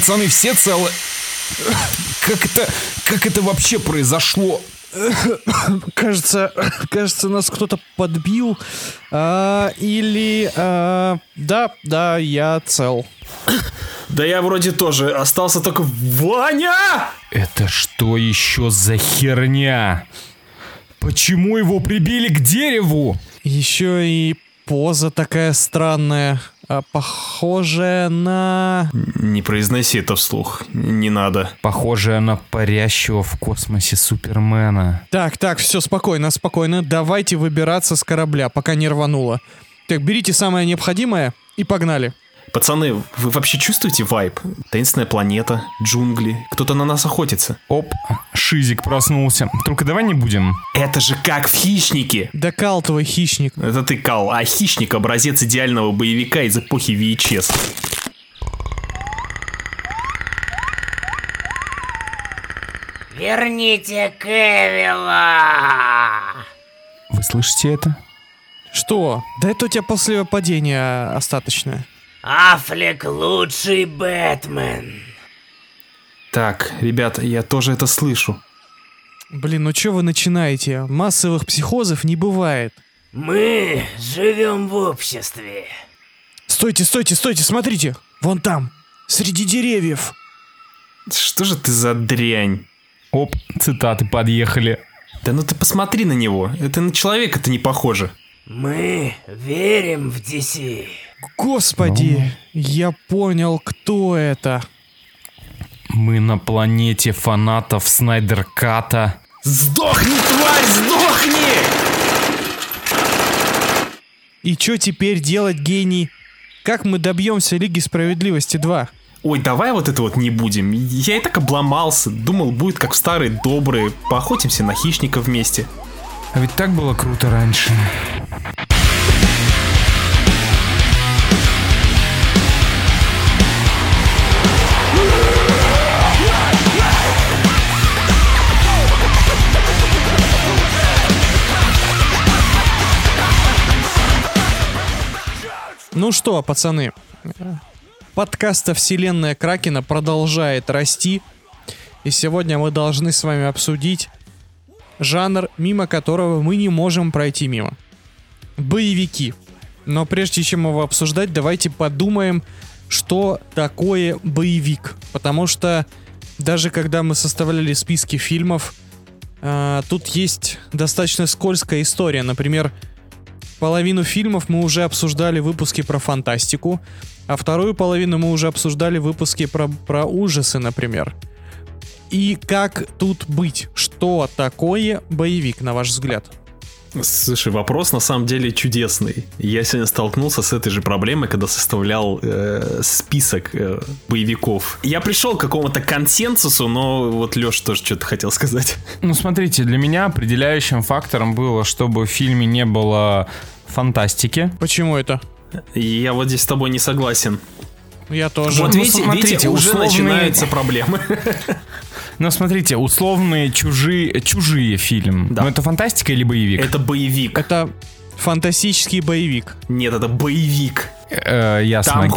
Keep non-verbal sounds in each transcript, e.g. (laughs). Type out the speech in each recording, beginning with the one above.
Пацаны, все целы? Как это, как это вообще произошло? Кажется, кажется, нас кто-то подбил. А, или... а, да, да, я цел. Да я вроде тоже. Остался только Ваня! Это что еще за херня? Почему его прибили к дереву? Еще и поза такая странная. А, похожая на... Не произноси это вслух. Не надо. Похожая на парящего в космосе Супермена. Так, так, все, спокойно, спокойно. Давайте выбираться с корабля, пока не рвануло. Так, берите самое необходимое и погнали. Пацаны, вы вообще чувствуете вайб? Таинственная планета, джунгли, кто-то на нас охотится. Оп, Шизик проснулся. Только давай не будем. Это же как в «Хищнике». Да кал твой хищник. Это ты, Кал, а «Хищник» — образец идеального боевика из эпохи VHS. Верните Кевилла! Вы слышите это? Что? Да это у тебя после падения остаточное. Аффлек лучший Бэтмен. Так, ребята, я тоже это слышу. Блин, ну что вы начинаете? Массовых психозов не бывает. Мы живем в обществе. Стойте, стойте, стойте, смотрите. Вон там, среди деревьев. Что же ты за дрянь? Оп, цитаты подъехали. Да ну ты посмотри на него. Это на человека-то не похоже. Мы верим в DC. Господи, я понял, кто это. Мы на планете фанатов Снайдерката. Сдохни, тварь, сдохни! И что теперь делать, гений? Как мы добьемся Лиги Справедливости 2? Ой, давай вот это вот не будем. Я и так обломался. Думал, будет как в старые добрые. Поохотимся на хищника вместе. А ведь так было круто раньше. Ну что, пацаны, подкаста «Вселенная Кракена» продолжает расти. И сегодня мы должны с вами обсудить жанр, мимо которого мы не можем пройти мимо. Боевики. Но прежде чем его обсуждать, давайте подумаем, что такое боевик. Потому что даже когда мы составляли списки фильмов, а, тут есть достаточно скользкая история. Например, половину фильмов мы уже обсуждали в выпуске про фантастику, а вторую половину мы уже обсуждали в выпуске про, про ужасы, например. И как тут быть? Что такое боевик, на ваш взгляд? Слушай, вопрос на самом деле чудесный. Я сегодня столкнулся с этой же проблемой, когда составлял э, список э, боевиков. Я пришел к какому-то консенсусу, но вот Леш тоже что-то хотел сказать. Ну, смотрите, для меня определяющим фактором было, чтобы в фильме не было фантастики. Почему это? Я вот здесь с тобой не согласен. Я тоже. Вот ну, видите, смотрите, видите, уже условные- начинаются проблемы. (laughs) Но смотрите, условные чужие, чужие фильм. Да. Ну, это фантастика или боевик? Это боевик. Это фантастический боевик. Нет, это боевик. Э, ясно. Там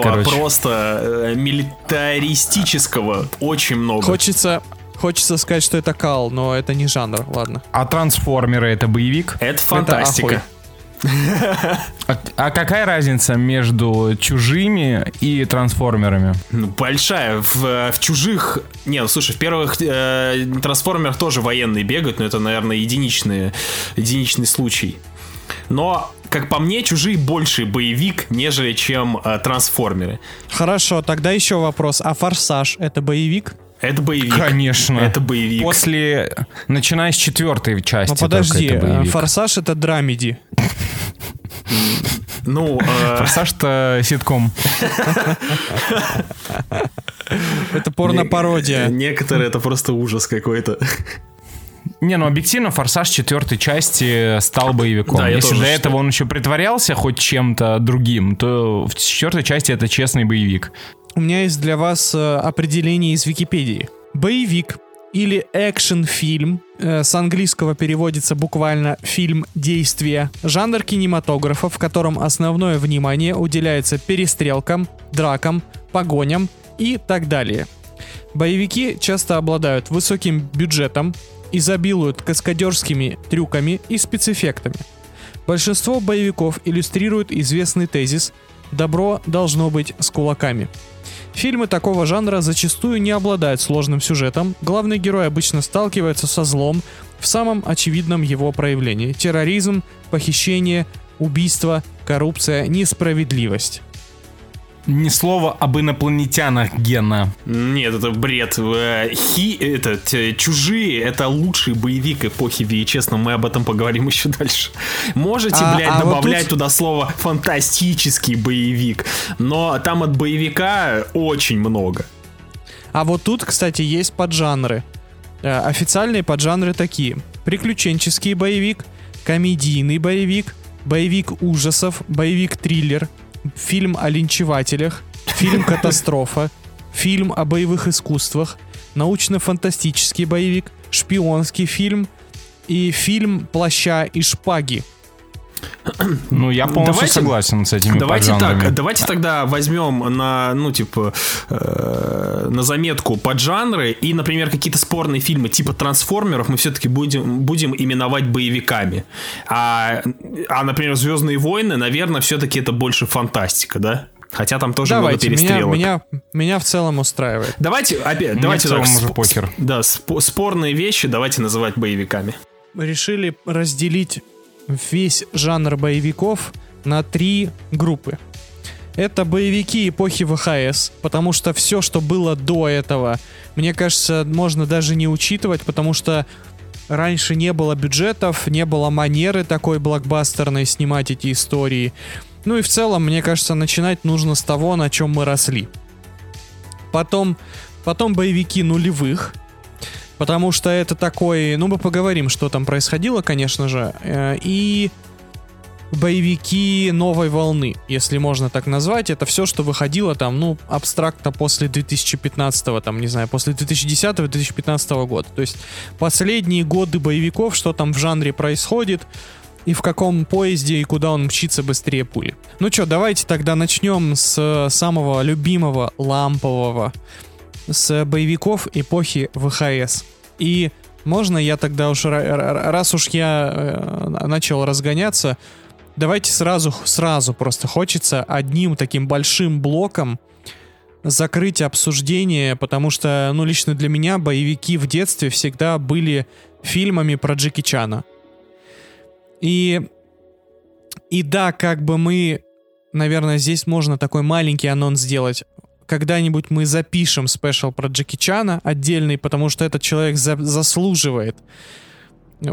короче. просто э, милитаристического очень много. Хочется, хочется сказать, что это кал, но это не жанр, ладно. А трансформеры это боевик? Это фантастика. ахуй. А, а какая разница между чужими и трансформерами? Ну, большая. В, в чужих... Не, ну слушай, в первых э, трансформерах тоже военные бегают, но это, наверное, единичные, единичный случай. Но, как по мне, чужие больше боевик, нежели чем э, трансформеры. Хорошо, тогда еще вопрос. А Форсаж это боевик? Это боевик. Конечно. Это боевик. После, начиная с четвертой части. Ну подожди, это боевик. Форсаж это драмеди. Ну, э, Форсаж-то ситком. Это порно-пародия. некоторые это просто ужас какой-то. Не, ну объективно Форсаж четвертой части стал боевиком. Да, я Если до этого он еще притворялся хоть чем-то другим, то в четвертой части это честный боевик. У меня есть для вас э, определение из Википедии. Боевик или экшн-фильм, э, с английского переводится буквально фильм действия, жанр кинематографа, в котором основное внимание уделяется перестрелкам, дракам, погоням и так далее. Боевики часто обладают высоким бюджетом, изобилуют каскадерскими трюками и спецэффектами. Большинство боевиков иллюстрируют известный тезис «добро должно быть с кулаками». Фильмы такого жанра зачастую не обладают сложным сюжетом, главный герой обычно сталкивается со злом в самом очевидном его проявлении – терроризм, похищение, убийство, коррупция, несправедливость. Ни слова об инопланетянах, Гена. Нет, это бред. Э, Хи, этот, э, Чужие, это лучший боевик эпохи VHS, но мы об этом поговорим еще дальше. Можете, А- блядь, а вот добавлять тут- туда слово фантастический боевик, но там от боевика очень много. А вот тут, кстати, есть поджанры. Э, Официальные поджанры такие. Приключенческий боевик, комедийный боевик, боевик ужасов, боевик-триллер, фильм о линчевателях, фильм «Катастрофа», фильм о боевых искусствах, научно-фантастический боевик, шпионский фильм и фильм «Плаща и шпаги». Ну, я полностью Давайте- согласен с этими Давайте поджанрами. так, давайте тогда возьмем на, ну, типа, э, на заметку поджанры и, например, какие-то спорные фильмы типа трансформеров мы все-таки будем, будем именовать боевиками. А, а, например, Звездные войны, наверное, все-таки это больше фантастика, да? Хотя там тоже Давайте, много меня, перестрелок. меня, меня в целом устраивает. Давайте, опять, Мне давайте в целом так, уже сп- похер. Да, спо- спорные вещи давайте называть боевиками. решили разделить весь жанр боевиков на три группы. Это боевики эпохи ВХС, потому что все, что было до этого, мне кажется, можно даже не учитывать, потому что раньше не было бюджетов, не было манеры такой блокбастерной снимать эти истории. Ну и в целом, мне кажется, начинать нужно с того, на чем мы росли. Потом, потом боевики нулевых, Потому что это такой, ну мы поговорим, что там происходило, конечно же, э, и боевики новой волны, если можно так назвать, это все, что выходило там, ну, абстрактно после 2015, там, не знаю, после 2010-2015 года. То есть последние годы боевиков, что там в жанре происходит, и в каком поезде и куда он мчится быстрее пули. Ну что, давайте тогда начнем с э, самого любимого лампового, с боевиков эпохи ВХС. И можно я тогда уж, ра- ра- раз уж я э, начал разгоняться, давайте сразу, сразу просто хочется одним таким большим блоком закрыть обсуждение, потому что, ну, лично для меня боевики в детстве всегда были фильмами про Джеки Чана. И, и да, как бы мы, наверное, здесь можно такой маленький анонс сделать. Когда-нибудь мы запишем спешл про Джеки Чана отдельный, потому что этот человек за- заслуживает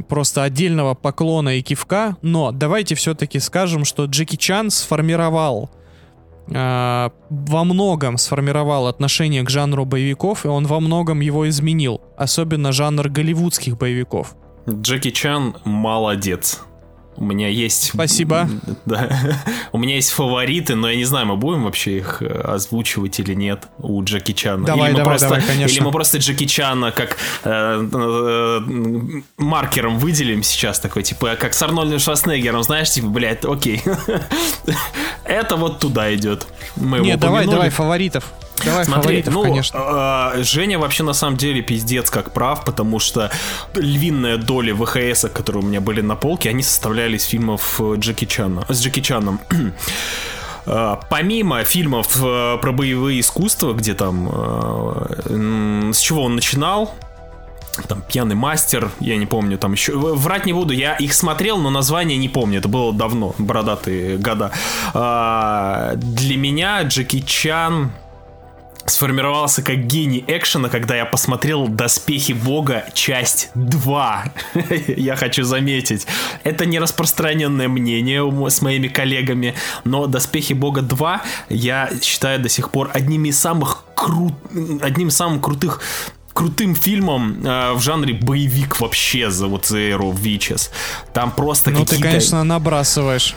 просто отдельного поклона и кивка. Но давайте все-таки скажем, что Джеки Чан сформировал а, во многом сформировал отношение к жанру боевиков, и он во многом его изменил, особенно жанр голливудских боевиков. Джеки Чан молодец. У меня есть... Спасибо. (laughs) Да. У меня есть фавориты, но я не знаю, мы будем вообще их э, озвучивать или нет у Джеки Чана. Давай, или мы давай, просто, давай, конечно. Или мы просто Джеки Чана как э, э, маркером выделим сейчас такой, типа, как с Арнольдом Шварценеггером, знаешь, типа, блядь, окей. (laughs) Это вот туда идет. Мы Нет, давай, давай, фаворитов. Давай, Смотри, ну, конечно. э, Женя вообще на самом деле пиздец как прав, потому что львиная доля ВХС, которые у меня были на полке, они составляли из фильмов э, Джеки Чана, с Джеки Чаном. Э, (clears throat) Помимо фильмов э, про боевые искусства, где там э, с чего он начинал, там пьяный мастер, я не помню, там еще врать не буду, я их смотрел, но название не помню, это было давно, бородатые года. А, Для меня Джеки Чан сформировался как гений экшена, когда я посмотрел «Доспехи Бога. Часть 2». (laughs) я хочу заметить. Это не распространенное мнение с моими коллегами, но «Доспехи Бога 2» я считаю до сих пор одним из самых крут... одним из самых крутых крутым фильмом э, в жанре боевик вообще за вот за эру VHS. Там просто Ну, ты, конечно, набрасываешь.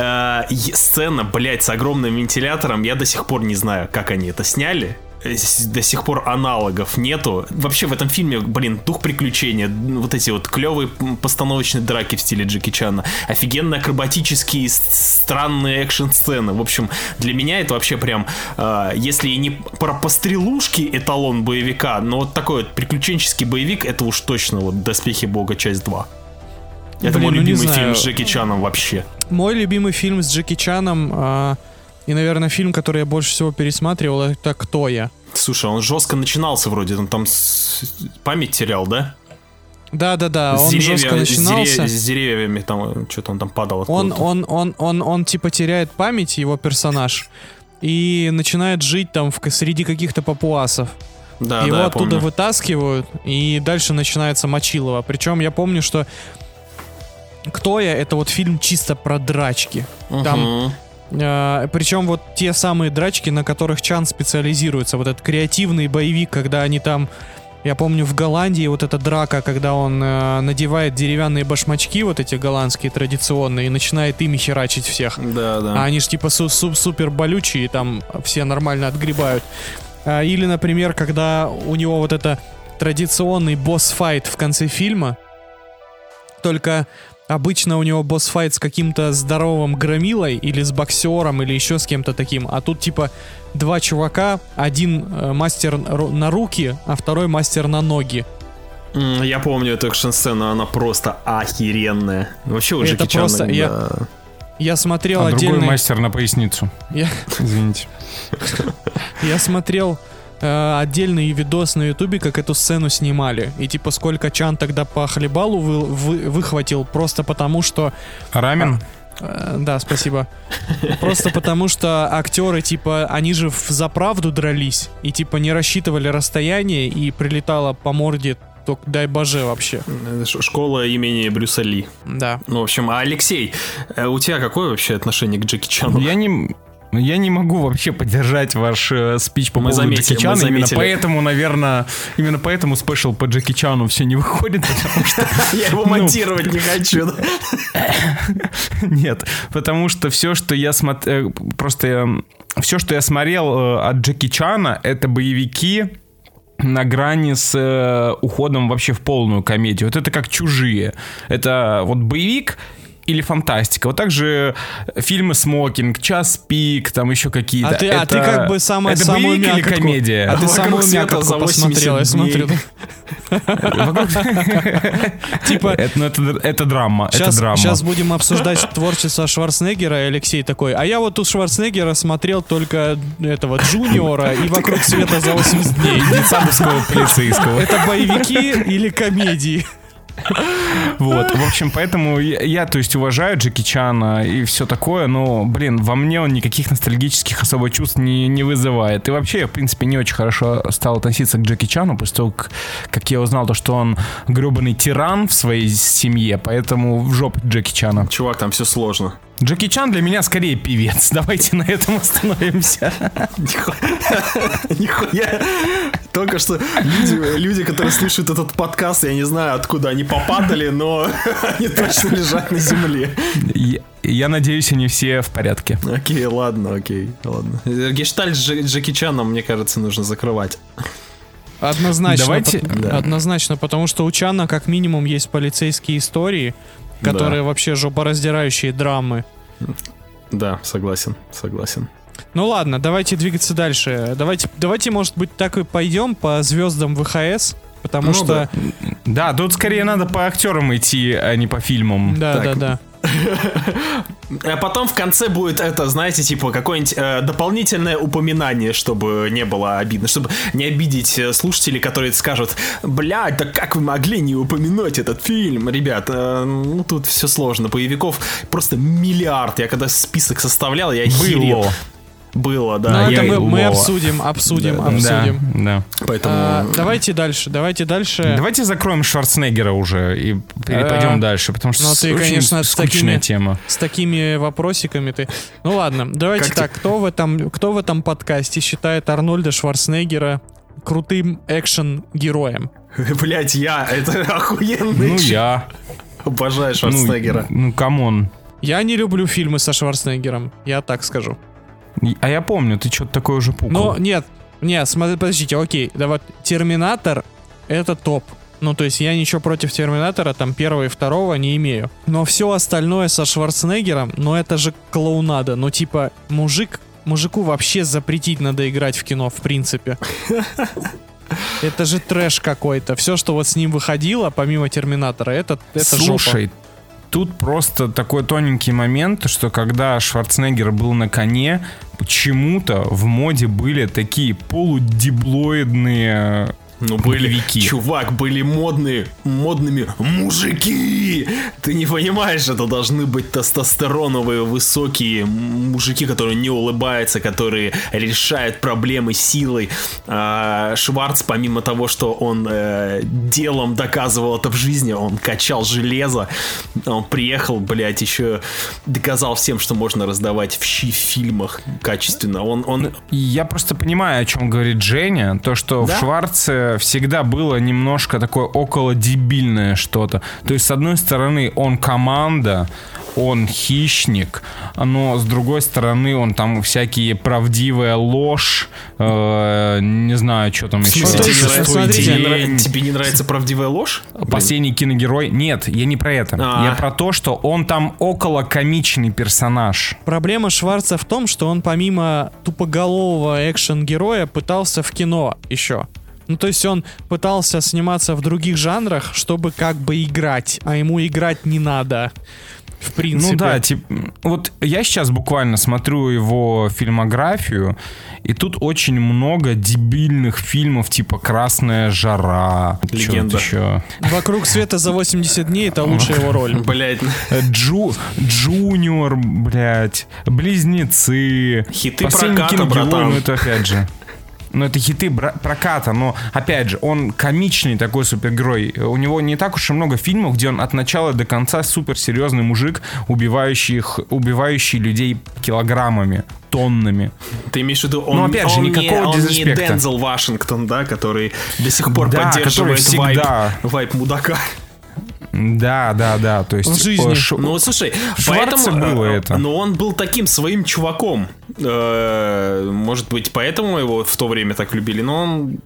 Э, сцена, блядь, с огромным вентилятором, я до сих пор не знаю, как они это сняли. э, до сих пор аналогов нету. Вообще в этом фильме, блин, дух приключения, вот эти вот клевые постановочные драки в стиле Джеки Чана, офигенно акробатические странные экшн-сцены. В общем, для меня это вообще прям, э, если и не про пострелушки эталон боевика, но вот такой вот приключенческий боевик, это уж точно вот «Доспехи Бога. Часть 2». Это Блин, мой ну любимый знаю. фильм с Джеки Чаном вообще. Мой любимый фильм с Джеки Чаном а, и, наверное, фильм, который я больше всего пересматривал, это «Кто я?». Слушай, он жестко начинался вроде, он там с- память терял, да? Да-да-да, С он деревья- жестко с начинался. деревья- С деревьями там, что-то он там падал Он, откуда-то. он, он, он, он, типа теряет память, его персонаж, и начинает жить там в, среди каких-то папуасов. Да, Его да, оттуда помню. вытаскивают, и дальше начинается Мочилово. Причем я помню, что «Кто я?» — это вот фильм чисто про драчки. Там Мгм. причем вот те самые драчки, на которых Чан специализируется. Вот этот креативный боевик, когда они там... Я помню, в Голландии вот эта драка, когда он э, надевает деревянные башмачки, вот эти голландские традиционные, и начинает ими херачить всех. Да, да. А они ж типа су- су- супер болючие, там все нормально отгребают. А, Или, например, когда у него вот это традиционный босс-файт в конце фильма, только обычно у него босс-файт с каким-то здоровым громилой или с боксером или еще с кем-то таким, а тут типа два чувака, один э, мастер на руки, а второй мастер на ноги. Я помню эту экшн-сцену, она просто охеренная. Вообще у Это Чана, просто- я- да. Я смотрел А другой отдельный... мастер на поясницу. Я- Извините. (laughs) Я смотрел э, отдельный видос на ютубе, как эту сцену снимали. И типа сколько Чан тогда по хлебалу вы- вы- выхватил, просто потому что... Рамен? э, да, спасибо. Просто потому что актеры, типа, они же в- за правду дрались. И типа не рассчитывали расстояние, и прилетало по морде только дай боже вообще. Ш- Школа имени Брюса Ли. Да. Ну, в общем, а Алексей, э, у тебя какое вообще отношение к Джеки Чану? Я не... Я не могу вообще поддержать ваш э, спич по Мы поводу заметили, Джеки Чана. Именно поэтому, наверное, именно поэтому спешл по Джеки Чану все не выходит, потому что... (laughs) Я его Ну. монтировать не хочу. (laughs) Нет, потому что все, что я смотрел, просто все, что я смотрел э, от Джеки Чана, это боевики на грани с э, уходом вообще в полную комедию. Вот это как чужие. Это вот боевик или фантастика. Вот также фильмы «Смокинг», «Час пик», там еще какие-то. А ты, а ты Это- как бы самая, это самую боевик или мякотку- комедия? А ты самую мякотку за 80 посмотрел, я смотрю. дней. (laughs) Типа, Это, ну, это, это драма. Сейчас, это драма. сейчас будем обсуждать творчество Шварценеггера, и Алексей такой, а я вот у Шварценеггера смотрел только этого Джуниора и «Вокруг света за 80 дней». (laughs) детсадовского полицейского. Это боевики или комедии? (laughs) Вот, в общем, поэтому я, то есть, уважаю Джеки Чана и все такое, но, блин, во мне он никаких ностальгических особо чувств не, не вызывает. И вообще, я, в принципе, не очень хорошо стал относиться к Джеки Чану, после того, как, как я узнал то, что он гребаный тиран в своей семье, поэтому в жопу Джеки Чана. Чувак, там все сложно. Джеки Чан для меня скорее певец. (laughs) Давайте на этом остановимся. (laughs) Нихуя. Только что люди, люди, которые слушают этот подкаст, я не знаю, откуда они попадали, но (laughs) они точно лежат на земле. Я, я надеюсь, они все в порядке. Окей, ладно, окей, ладно. Гештальт с Дж- Джеки Чаном, мне кажется, нужно закрывать. Однозначно. Давайте- по- да. Однозначно, потому что у Чана как минимум есть полицейские истории, которые вообще жопораздирающие драмы. Да, согласен, согласен. Ну ладно, давайте двигаться дальше. Давайте, давайте, может быть, так и пойдем по звездам ВХС, потому Ну что... да. Да, тут скорее надо по актерам идти, а не по фильмам. Да, Так. да, да. А потом в конце будет это, знаете, типа какое-нибудь э, дополнительное упоминание, чтобы не было обидно, чтобы не обидеть э, слушателей, которые скажут, блядь, да как вы могли не упомянуть этот фильм? Ребят, э, ну тут все сложно, боевиков просто миллиард. Я когда список составлял, я охерел. Было. Было, да. Но я- это мы, мы обсудим, обсудим, Да, обсудим. Да, да. Поэтому... А, давайте дальше, давайте дальше. Давайте закроем Шварценеггера уже и перепойдем А, дальше, потому что ну, ты, очень конечно, с скучная такими- тема. С такими вопросиками ты. Ну ладно, давайте Как так. Кто в этом, кто в этом подкасте считает Арнольда Шварценеггера крутым экшен-героем? (laughs) Блять, я, это (laughs) охуенный. Ну, я. (laughs) Обожаю Ну, Шварценеггера. Ну, come on. Я не люблю фильмы со Шварценеггером, я так скажу. А я помню, ты что-то такое уже пукал. Но нет, Не, смотри, подождите, окей, да вот Терминатор это топ. Ну, то есть я ничего против Терминатора, там, первого и второго не имею. Но все остальное со Шварценеггером, ну, это же клоунада. Ну, типа, мужик, мужику вообще запретить надо играть в кино, в принципе. (laughs) Это же трэш какой-то. Все, что вот с ним выходило, помимо Терминатора, это, это Слушай, жопа. Тут просто такой тоненький момент, что когда Шварценеггер был на коне, почему-то в моде были такие полудиблоидные Ну, были, Боевики. чувак, были модные, модными мужики. Ты не понимаешь, это должны быть тестостероновые высокие мужики, которые не улыбаются, которые решают проблемы силой. А, Шварц, помимо того, что он э, делом доказывал это в жизни, он качал железо, он приехал, блядь, еще доказал всем, что можно раздавать в щи в фильмах качественно. Он, он Я просто понимаю, о чем говорит Женя. То, что Да? в Шварце всегда было немножко такое около дебильное что-то. То есть, с одной стороны, он команда, он хищник, но с другой стороны, он там всякие правдивая ложь, э, не знаю, что там еще. смысле, то тебе, смотрите, тебе, День, тебе не нравится правдивая ложь? Последний киногерой. Нет, я не про это. А. Я про то, что он там около комичный персонаж. Проблема Шварца в том, что он помимо тупоголового экшен-героя пытался в кино еще. Ну, то есть он пытался сниматься в других жанрах, чтобы как бы играть, а ему играть не надо. В принципе. Ну да, типа, вот я сейчас буквально смотрю его фильмографию, и тут очень много дебильных фильмов, типа «Красная жара», Легенда. еще. Вокруг света за 80 дней это лучшая его роль. (laughs) Блять, Джу, Джуниор, блядь, Близнецы. Хиты Последний проката, братан. Ну это опять же. Ну, это хиты проката, но, опять же, он комичный такой супергерой. У него не так уж и много фильмов, где он от начала до конца суперсерьезный мужик, убивающий, их- убивающий людей килограммами, тоннами. ты имеешь в виду, он, Ну, опять же, он никакого не, он не. Дензел Вашингтон, да, который до сих пор Да, поддерживает который vibe, всегда. vibe мудака. Да, да, да. То есть, В жизни. э, ш- Ну, слушай, Шварце поэтому... было э, это. Но он был таким своим чуваком. Э, Может быть, поэтому его в то время так любили. Но он...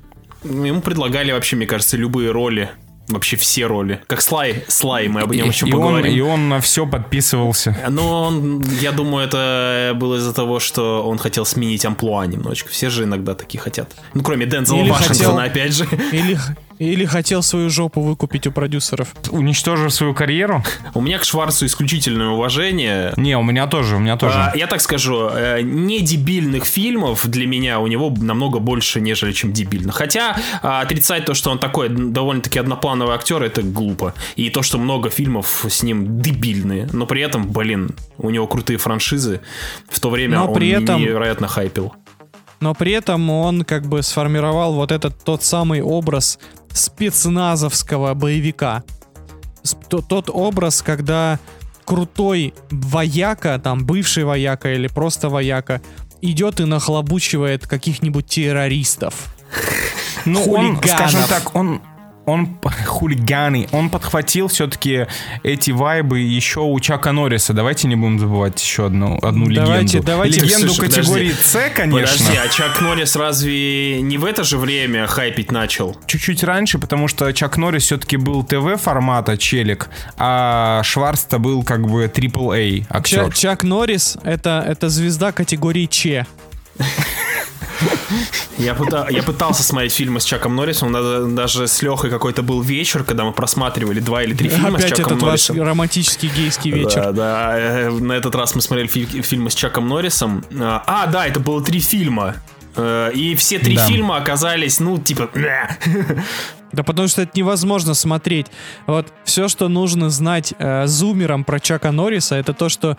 Ему предлагали вообще, мне кажется, любые роли. Вообще все роли. Как Слай, Слай, мы об нем еще и, он, поговорим. и он на все подписывался. Но он, я думаю, это было из-за того, что он хотел сменить амплуа немножечко. Все же иногда такие хотят. Ну, кроме Дензела Вашингтона, хотел- опять же. Или, (laughs) или хотел свою жопу выкупить у продюсеров. Уничтожив свою карьеру? У меня к Шварцу исключительное уважение. Не, у меня тоже, у меня тоже. А, я так скажу, э, не дебильных фильмов для меня у него намного больше, нежели чем дебильных. Хотя а, отрицать то, что он такой довольно-таки одноплановый актер, это глупо. И то, что много фильмов с ним дебильные. Но при этом, блин, у него крутые франшизы. В то время Но он при этом- невероятно хайпил. Но при этом он как бы сформировал вот этот тот самый образ спецназовского боевика. То- Тот образ, когда крутой вояка, там бывший вояка или просто вояка, идет и нахлобучивает каких-нибудь террористов. Ну, он, скажем так, он он (laughs) хулиганы, он подхватил все-таки эти вайбы еще у Чака Норриса. Давайте не будем забывать еще одну, одну Давайте, легенду. давайте. Легенду Слушай, категории. С, конечно. Подожди, а Чак Норрис разве не в это же время хайпить начал? Чуть-чуть раньше, потому что Чак Норрис все-таки был ТВ формата челик, а Шварц-то был как бы AAA актер. Чак Норрис это, это звезда категории Че. (laughs) Я, пыта- я пытался смотреть фильмы с Чаком Норрисом, даже с Лехой какой-то был вечер, когда мы просматривали два или три фильма с Опять Чаком этот ваш Норрисом. романтический гейский вечер. Да, да, э, на этот раз мы смотрели фи- фильмы с Чаком Норрисом. А, А, да, это было три фильма. Э, И все три Да. фильма оказались, ну, типа... Да потому что это невозможно смотреть. Вот все, что нужно знать э, зумерам про Чака Норриса, это то, что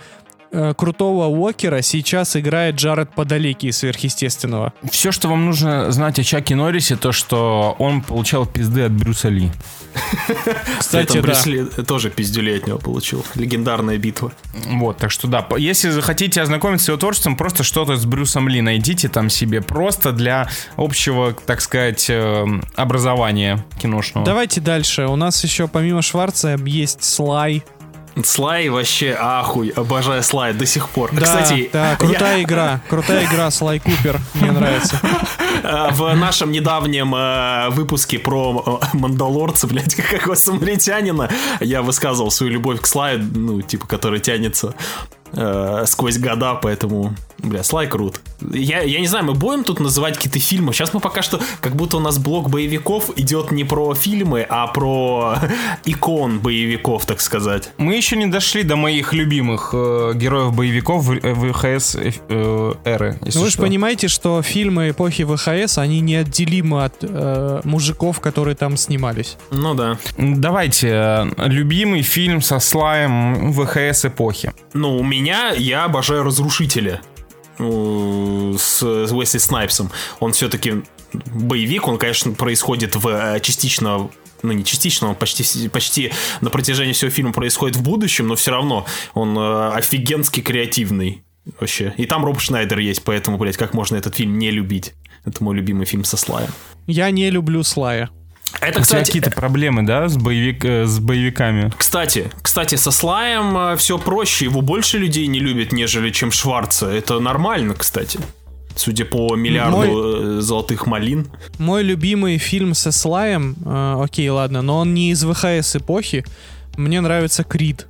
крутого Уокера сейчас играет Джаред Падалеки из сверхъестественного. Все, что вам нужно знать о Чаке Норрисе, то, что он получал пизды от Брюса Ли. (laughs) Кстати. Брюс Ли тоже пиздюлей от него получил. Легендарная битва. Вот, так что да, если захотите ознакомиться с его творчеством, просто что-то с Брюсом Ли найдите там себе, просто для общего, так сказать, э, образования киношного. Давайте дальше. У нас еще помимо Шварца есть Слай. Слай вообще ахуй, обожаю Слай до сих пор. Да, Кстати, да, крутая игра, крутая игра, Слай Купер, мне нравится. (laughs) в нашем недавнем э, выпуске про э, Мандалорца, блядь, (laughs) как его самаритянина, я высказывал свою любовь к Слаю, ну, типа, который тянется э, сквозь года, поэтому, бля, Слай крут. Я, я не знаю, мы будем тут называть какие-то фильмы. Сейчас мы пока что, как будто у нас блок боевиков идет не про фильмы, а про (laughs) икон боевиков, так сказать. Мы еще не дошли до моих любимых э, героев боевиков в- э, ВХС э, э, эры. если Ну вы же понимаете, что фильмы эпохи ВХС, они неотделимы от э, мужиков, которые там снимались. Ну да. Давайте, э, любимый фильм со слаем ВХС эпохи. Ну, у меня, я обожаю Разрушителя с, Уэсли Снайпсом. Он все-таки боевик, он, конечно, происходит в э, частично ну не частично, он почти, почти на протяжении всего фильма происходит в будущем, но все равно он э, офигенски креативный вообще. И там Роб Шнайдер есть, поэтому, блядь, как можно этот фильм не любить? Это мой любимый фильм со Слаем. Я не люблю Слая. Это, У тебя кстати, какие-то проблемы, да, с, боевик, э, с боевиками? Кстати, кстати, со Слаем все проще, его больше людей не любят, нежели чем Шварца. Это нормально, кстати. Судя по миллиарду э, золотых малин. Мой любимый фильм со Слаем, э, окей, ладно, но он не из ВХС эпохи. Мне нравится Крид.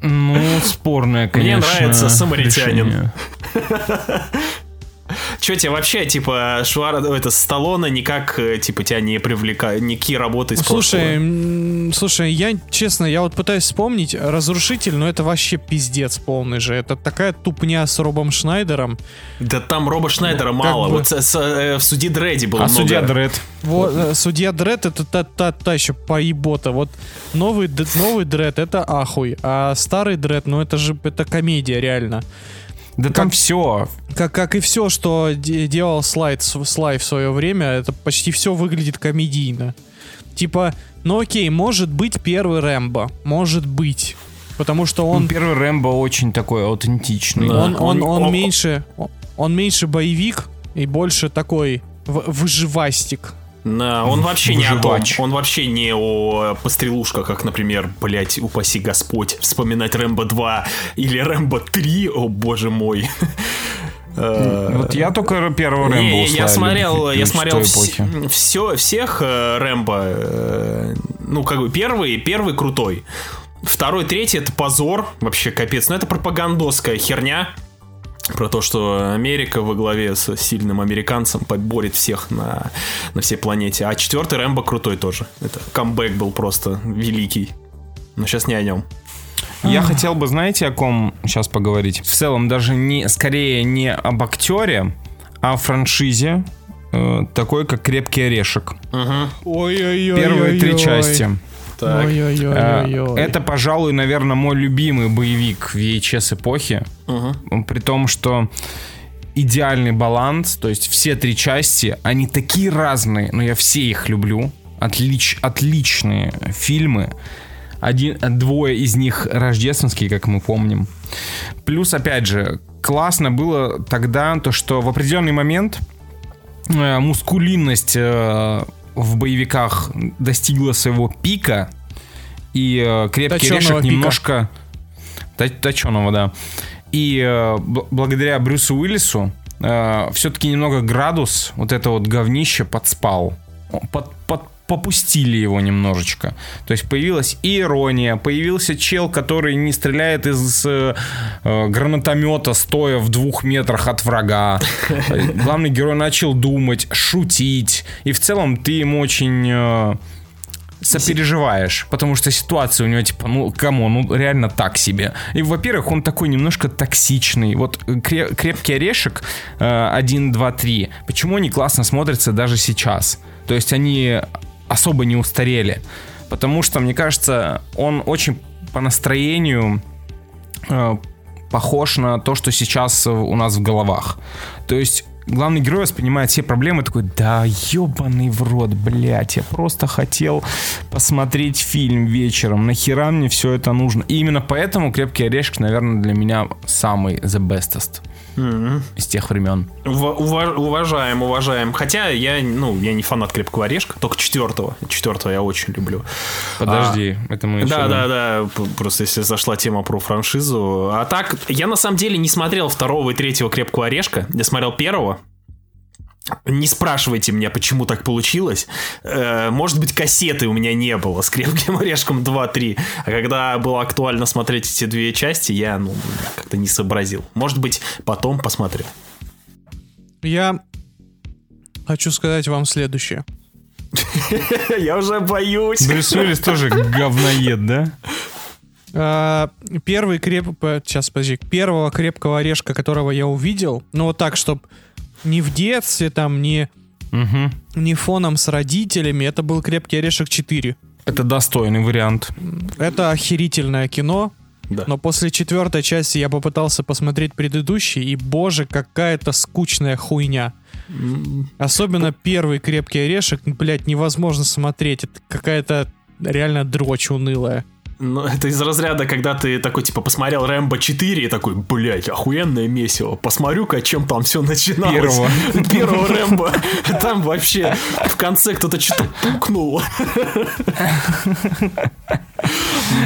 Ну, спорное, Мне конечно. нравится «Самаритянин». (laughs) Че тебе вообще, типа, Швар... это Сталлоне никак, э, типа, тебя не привлекает, никакие работы из Слушай, прошлого? слушай, я честно, я вот пытаюсь вспомнить Разрушитель, но это вообще пиздец полный же. Это такая тупня с Робом Шнайдером. Да там Роба Шнайдера мало. бы- Вот с- с- э, в суде Дредди было А много. судья Дред? Вот, э, судья Дред это та, та, та еще поебота. Вот новый, новый Дред это ахуй, а старый Дред, ну это же это комедия реально. Да там все. Как, как и все, что де- делал слайд, Слай в свое время, это почти все выглядит комедийно. Типа, ну окей, может быть первый Рэмбо, может быть. Потому что он, Он первый Рэмбо очень такой аутентичный. Да. он, он, он- он меньше, он меньше боевик и больше такой в- выживастик. Он вообще не о том. Он вообще не о пострелушках, как, например, блять, упаси Господь, вспоминать Рэмбо 2 или Рэмбо 3, о боже мой. (laughs) Э, Вот я только первого Не, Рэмбо я уславлю смотрел, я смотрел все, всех э, Рэмбо. э, ну, как бы первый, первый крутой. Второй, третий это позор, вообще капец. Но это пропагандоская херня. Про то, что Америка во главе с сильным американцем поборет всех на, на всей планете. А четвертый Рэмбо крутой тоже. Это камбэк был просто великий. Но сейчас не о нем. Я хотел бы, знаете, о ком сейчас поговорить? В целом, даже не, скорее не об актере, а о франшизе, э, такой как «Крепкий орешек». Ой-ой-ой. Первые три части. Так. Э. Это, пожалуй, наверное, мой любимый боевик VHS эпохи. Мгм. При том, что идеальный баланс, то есть все три части, они такие разные, но я все их люблю. Отлич, отличные фильмы. Один, двое из них рождественские, как мы помним. Плюс, опять же, классно было тогда то, что в определенный момент э, мускулинность э, в боевиках достигла своего пика, и э, крепкий Точёного орешек пика. немножко точеного, да. И э, бл- благодаря Брюсу Уиллису все-таки немного градус вот это вот говнище подспал. Под, под- попустили его немножечко. То есть появилась и ирония, появился чел, который не стреляет из э, э, гранатомета, стоя в двух метрах от врага. (laughs) Главный герой начал думать, шутить. И в целом ты ему очень... э, сопереживаешь, потому что ситуация у него типа, ну, кому, ну, реально так себе. И, во-первых, он такой немножко токсичный. Вот э, кре- крепкий орешек э, 1, 2, 3. Почему они классно смотрятся даже сейчас? То есть они особо не устарели. Потому что, мне кажется, он очень по настроению э, похож на то, что сейчас у нас в головах. То есть главный герой воспринимает все проблемы такой, да ебаный в рот, блядь, я просто хотел посмотреть фильм вечером, нахера мне все это нужно. И именно поэтому «Крепкий орешек», наверное, для меня самый the bestest. Из тех времен. Ува- уважаем, уважаем. Хотя я, ну, я не фанат крепкого орешка, только четвертого. Четвертого я очень люблю. Подожди, это мы еще... Да, да, да. Просто если зашла тема про франшизу. А так, я на самом деле не смотрел второго и третьего крепкого орешка. Я смотрел первого. Не спрашивайте меня, почему так получилось. Э, Может быть, кассеты у меня не было с крепким орешком 2-3. А когда было актуально смотреть эти две части, я ну, как-то не сообразил. Может быть, потом посмотрю. Я хочу сказать вам следующее. (laughs) Я уже боюсь. Брюс Уиллис тоже говноед, да? А, Первый креп... Сейчас, подожди. Первого крепкого орешка, которого я увидел, ну вот так, чтобы не в детстве, там, не, Мгм. не фоном с родителями, это был «Крепкий орешек 4». Это достойный вариант. Это охерительное кино, Да. но после четвертой части я попытался посмотреть предыдущий, и, боже, какая-то скучная хуйня. Особенно первый «Крепкий орешек», блядь, невозможно смотреть. Это какая-то реально дрочь унылая. Ну, это из разряда, когда ты такой, типа, посмотрел Рэмбо 4 и такой, блядь, охуенное месиво. Посмотрю-ка, чем там все начиналось. Первого. (laughs) Первого Рэмбо. Там вообще в конце кто-то что-то пукнул.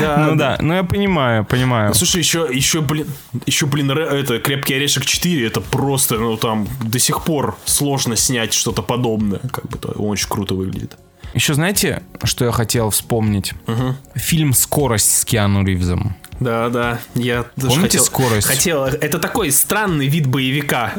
Да. Ну да, ну я понимаю, понимаю. Слушай, еще, еще, блин, еще, блин, это Крепкий орешек 4, это просто, ну там до сих пор сложно снять что-то подобное. Как бы то очень круто выглядит. Еще знаете, что я хотел вспомнить? Фильм «Скорость» с Киану Ривзом. Да, да, я даже Помните хотел, «Скорость»? Хотел, это такой странный вид боевика.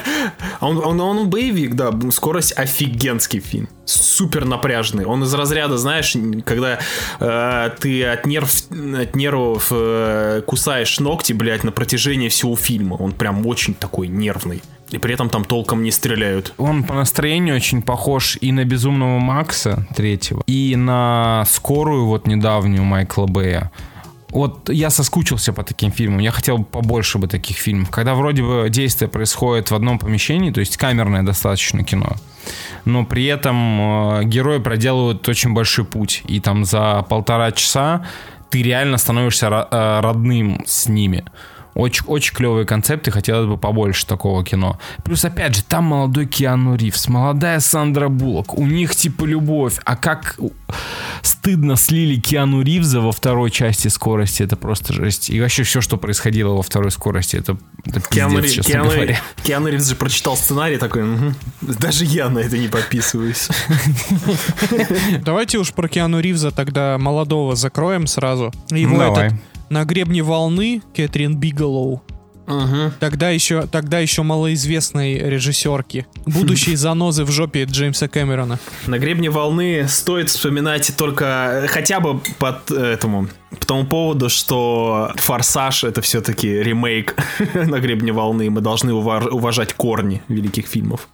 (laughs) он, он, он боевик, да, скорость офигенский фильм. Супер напряжный. Он из разряда, знаешь, когда э, ты от, нерв, от нервов э, кусаешь ногти, блядь, на протяжении всего фильма. Он прям очень такой нервный. И при этом там толком не стреляют. Он по настроению очень похож и на «Безумного Макса» третьего, и на «Скорую» вот недавнюю Майкла Бэя. Вот я соскучился по таким фильмам. Я хотел побольше бы таких фильмов. Когда вроде бы действие происходит в одном помещении, то есть камерное достаточно кино, но при этом э, герои проделывают очень большой путь. И там за полтора часа ты реально становишься э, родным с ними. Очень, очень клевые концепты, хотелось бы побольше такого кино. Плюс, опять же, там молодой Киану Ривз, молодая Сандра Буллок, у них типа любовь. А как стыдно слили Киану Ривза во второй части скорости, это просто жесть. И вообще все, что происходило во второй скорости, это, это Киану, пиздец, Ри- Киану- говоря. Киану Ривз же прочитал сценарий такой, «Мгм, даже я на это не подписываюсь. Давайте уж про Киану Ривза тогда молодого закроем сразу. Его Давай. этот на гребне волны Кэтрин Биголоу. Тогда еще, тогда еще малоизвестной режиссерки. Будущей (laughs) занозы в жопе Джеймса Кэмерона. На гребне волны стоит вспоминать только э, хотя бы под э, этому по тому поводу, что Форсаж это все-таки ремейк (laughs) на гребне волны. Мы должны ува- уважать корни великих фильмов.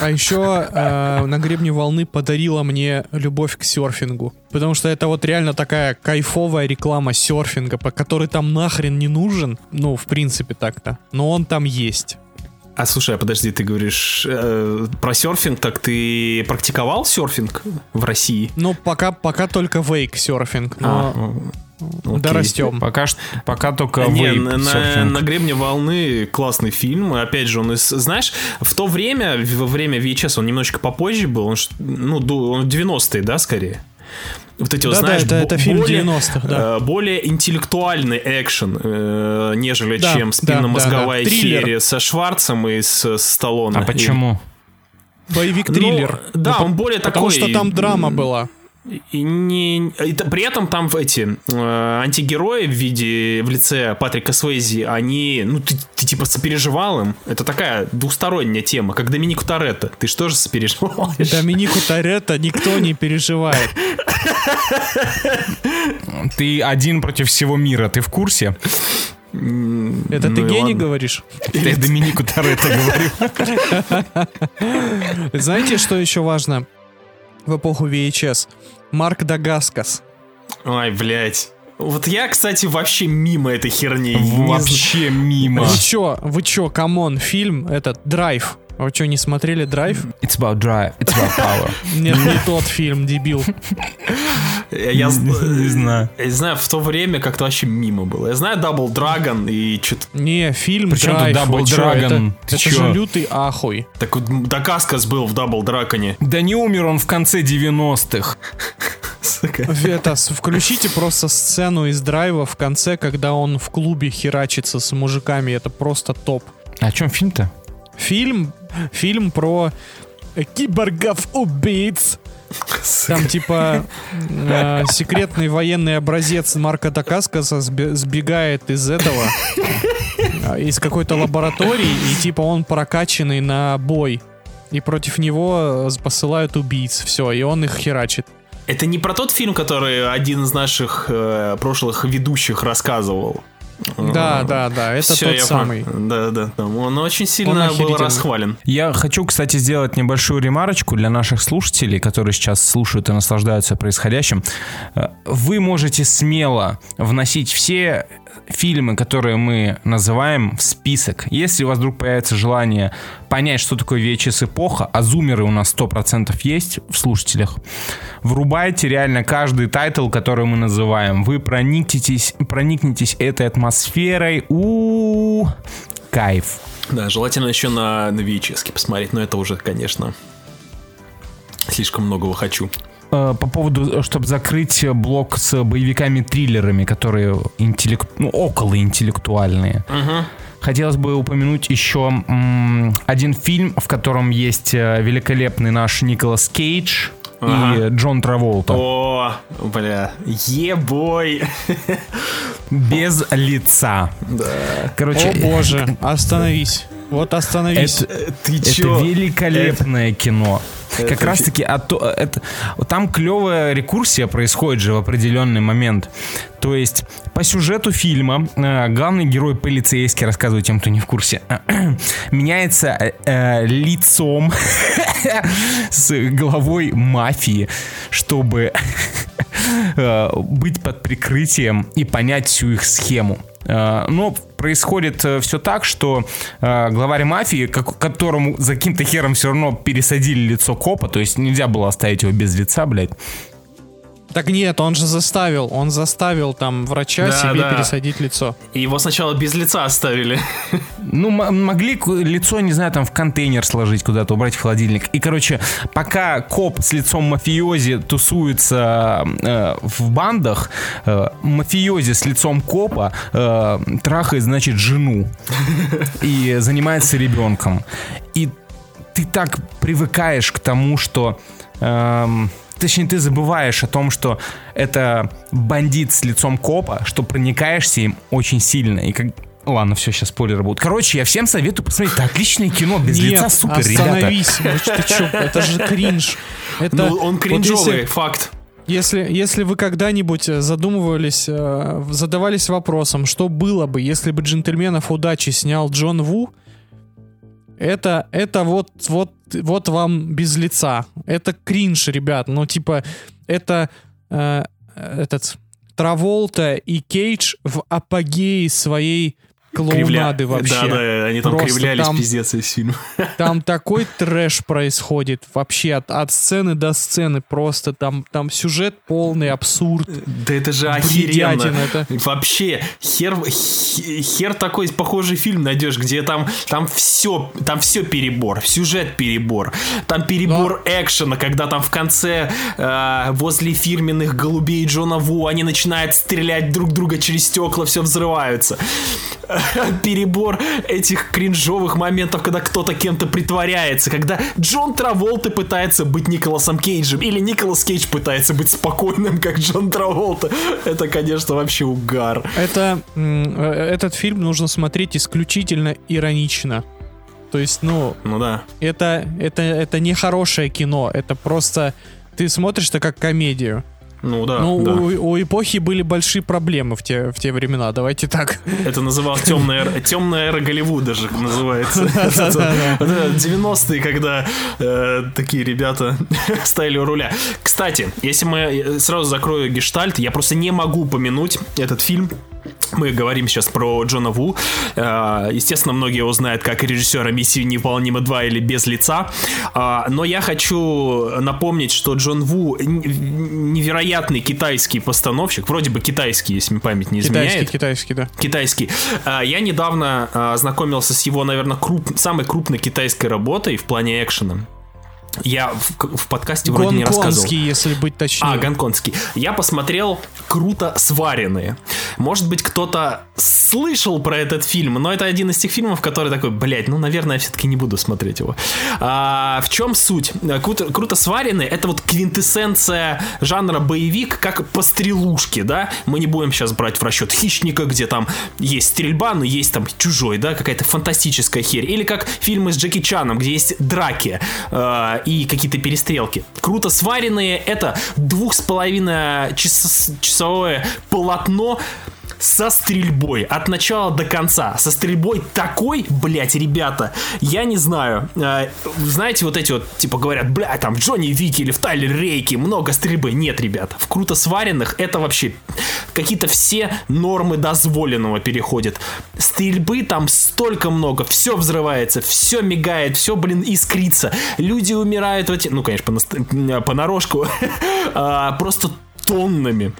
А еще э, на гребне волны подарила мне любовь к серфингу. Потому что это вот реально такая кайфовая реклама серфинга, по которой там нахрен не нужен. Ну, в принципе, так-то. Но он там есть. А слушай, а подожди, ты говоришь э, про серфинг, так ты практиковал серфинг в России? Ну, пока, пока только вейк серфинг. А, Но окей. дорастем. Пока, ш- пока только Не, вейп на, на- на гребне волны классный фильм. Опять же, он из, знаешь, в то время, во время VHS, он немножечко попозже был, он, ну, он 90-е, да, скорее. Вот эти вот, Да-да, знаешь, это- бо- это фильм более, 90-х, да. э, более интеллектуальный экшен, э, нежели Да, чем да, спинномозговая да, да. Триллер. серия со Шварцем и с, с Сталлоне. А почему? Боевик-триллер. Ну, да, Ну, он более Потому такой, что там драма была. И не, и т- при этом там эти э, антигерои в виде в лице Патрика Свейзи, они, ну ты, ты типа сопереживал им. Это такая двухсторонняя тема, как Доминику Торетто. Ты что же сопереживаешь? Доминику Торетто никто не переживает. Ты один против всего мира, ты в курсе? Это ты Ну и гений ладно. говоришь? Это я Доминику Торетто говорю. Знаете, что еще важно в эпоху VHS? Марк Дакаскас. Ой, блядь. Вот я, кстати, вообще мимо этой херни. Не Вообще мимо. Вы чё, вы чё, come on, фильм этот, Драйв. А Вы что, не смотрели «Драйв»? It's about drive, it's about power. (laughs) Нет, не тот фильм, дебил. Я, Не знаю. я не знаю, в то время как-то вообще мимо было. Я знаю Double Dragon и что-то... Не, фильм Причем Double Dragon? Это, же лютый ахуй. Так вот, Дакаскас был в Double Dragon. Да не умер он в конце 90-х. Это, включите просто сцену из «Драйва» в конце, когда он в клубе херачится с мужиками. Это просто топ. А о чем фильм-то? Фильм, фильм про киборгов-убийц. Там типа э, секретный военный образец Марка Дакаскаса сбе- сбегает из этого, э, из какой-то лаборатории, и типа он прокачанный на бой. И против него э, посылают убийц. Все, и он их херачит. Это не про тот фильм, который один из наших э, прошлых ведущих рассказывал. Да, да, да, это Всё, тот самый. пом- Да, да, да. Он очень сильно был охерительный. расхвален. Я хочу, кстати, сделать небольшую ремарочку для наших слушателей, которые сейчас слушают и наслаждаются происходящим. Э, Вы можете смело вносить все фильмы, которые мы называем, в список. Если у вас вдруг появится желание понять, что такое VHS-эпоха, а зумеры у нас 100% есть в слушателях, врубайте реально каждый title, который мы называем. Вы проникнетесь, проникнетесь этой атмосферой. у кайф. Да, желательно еще на, на VHS посмотреть, но это уже, конечно, слишком многого хочу. Э, по поводу, чтобы закрыть блок с боевиками-триллерами, которые интеллект, ну, около интеллектуальные. Хотелось бы упомянуть еще м, один фильм, в котором есть э, великолепный наш Николас Кейдж и Ага. Джон Траволта. О, бля, ебой. (laughs) Без лица. Короче, О боже, (laughs) остановись. Вот остановись. это, Ты это чё? великолепное кино. Как раз таки а то- это, там клевая рекурсия происходит же в определенный момент. То есть по сюжету фильма э, главный герой полицейский, рассказываю тем, кто не в курсе, (clears throat) меняется э, э, лицом (laughs) с главой мафии, чтобы (laughs) э, быть под прикрытием и понять всю их схему. Э, Но происходит все так, что э, главарь мафии, которому за каким-то хером все равно пересадили лицо копа, то есть нельзя было оставить его без лица, блядь. Так нет, он же заставил, он заставил там врача Да, себе да. пересадить лицо. И Его сначала без лица оставили. (laughs) Ну, м- могли лицо, не знаю, там в контейнер сложить куда-то, убрать в холодильник. И, короче, пока коп с лицом мафиози тусуется э, в бандах, э, мафиози с лицом копа э, трахает, значит, жену (laughs) и занимается ребенком. И ты так привыкаешь к тому, что... эм, Точнее, ты забываешь о том, что это бандит с лицом копа, что проникаешься им очень сильно. И как... Ладно, все, сейчас спойлеры будут. Короче, я всем советую посмотреть. Это отличное кино, без Нет, лица, супер, ребята. остановись. Ну, ты чё, это же кринж. Это, Ну, он вот кринжовый, если- факт. Если, если вы когда-нибудь э, задумывались, э, задавались вопросом, что было бы, если бы «Джентльменов удачи» снял Джон Ву, это, это вот, вот, вот вам без лица. Это кринж, ребят. Ну, типа, это э, этот Траволта и Кейдж в апогее своей клоунады вообще. Да, да, они там Просто кривлялись, там- пиздец, весь фильм. (laughs) Там такой трэш происходит вообще от, от сцены до сцены. Просто там, там сюжет полный абсурд. Да это же охеренно. это. Вообще, хер, хе- хер такой похожий фильм найдешь, где там, там все, там все перебор, сюжет перебор, там перебор экшена, когда там в конце э, возле фирменных голубей Джона Ву они начинают стрелять друг друга через стекла, все взрываются. (laughs) Перебор этих кринжовых моментов, когда кто-то кем-то притворяется, когда Джон Траволта пытается быть Николасом Кейджем, или Николас Кейдж пытается быть спокойным, как Джон Траволта. Это, конечно, вообще угар. Это, этот фильм нужно смотреть исключительно иронично. То есть, ну, Ну да. это, это, это не хорошее кино, это просто... Ты смотришь это как комедию. Ну да, ну, да. у, у эпохи были большие проблемы в те, в те времена, давайте так. Это называлось темная эра, темная эра Голливуда же называется. (laughs) Вот это 90-е, когда э, такие ребята (laughs) стояли у руля. Кстати, если мы э, сразу закрою гештальт, я просто не могу упомянуть этот фильм Мы говорим сейчас про Джона Ву. Э, Естественно, многие его знают как режиссера «Миссии невыполнима 2» или «Без лица». А, Но я хочу напомнить, что Джон Ву невероятный китайский постановщик. Вроде бы китайский, если мне память не изменяет Китайский, китайский, да. китайский. А, Я недавно ознакомился с его, наверное, круп- самой крупной китайской работой в плане экшена. Я в, в подкасте вроде не рассказывал. Если быть точнее. А, гонконгский. Я посмотрел «Круто сваренные». Может быть, кто-то слышал про этот фильм, но это один из тех фильмов, который такой, блядь, ну, наверное, я все-таки не буду смотреть его. А, в чем суть? Круто, «Круто сваренные» — это вот квинтэссенция жанра боевик, как по стрелушке, да? Мы не будем сейчас брать в расчет «Хищника», где там есть стрельба, но есть там чужой, да, какая-то фантастическая херь. Или как фильмы с Джеки Чаном, где есть драки э, и какие-то перестрелки. Круто сваренные — это двух с половиной час- часовое полотно со стрельбой от начала до конца. Со стрельбой такой, блять, ребята, я не знаю. Э, знаете, вот эти вот, типа, говорят, бля, там в Джонни Вики или в Тайлер Рейке много стрельбы. Нет, ребят, в круто сваренных это вообще какие-то все нормы дозволенного переходят. Стрельбы там столько много, все взрывается, все мигает, все, блин, искрится. Люди умирают в эти, ну, конечно, по понарошку, (laughs) а, просто тоннами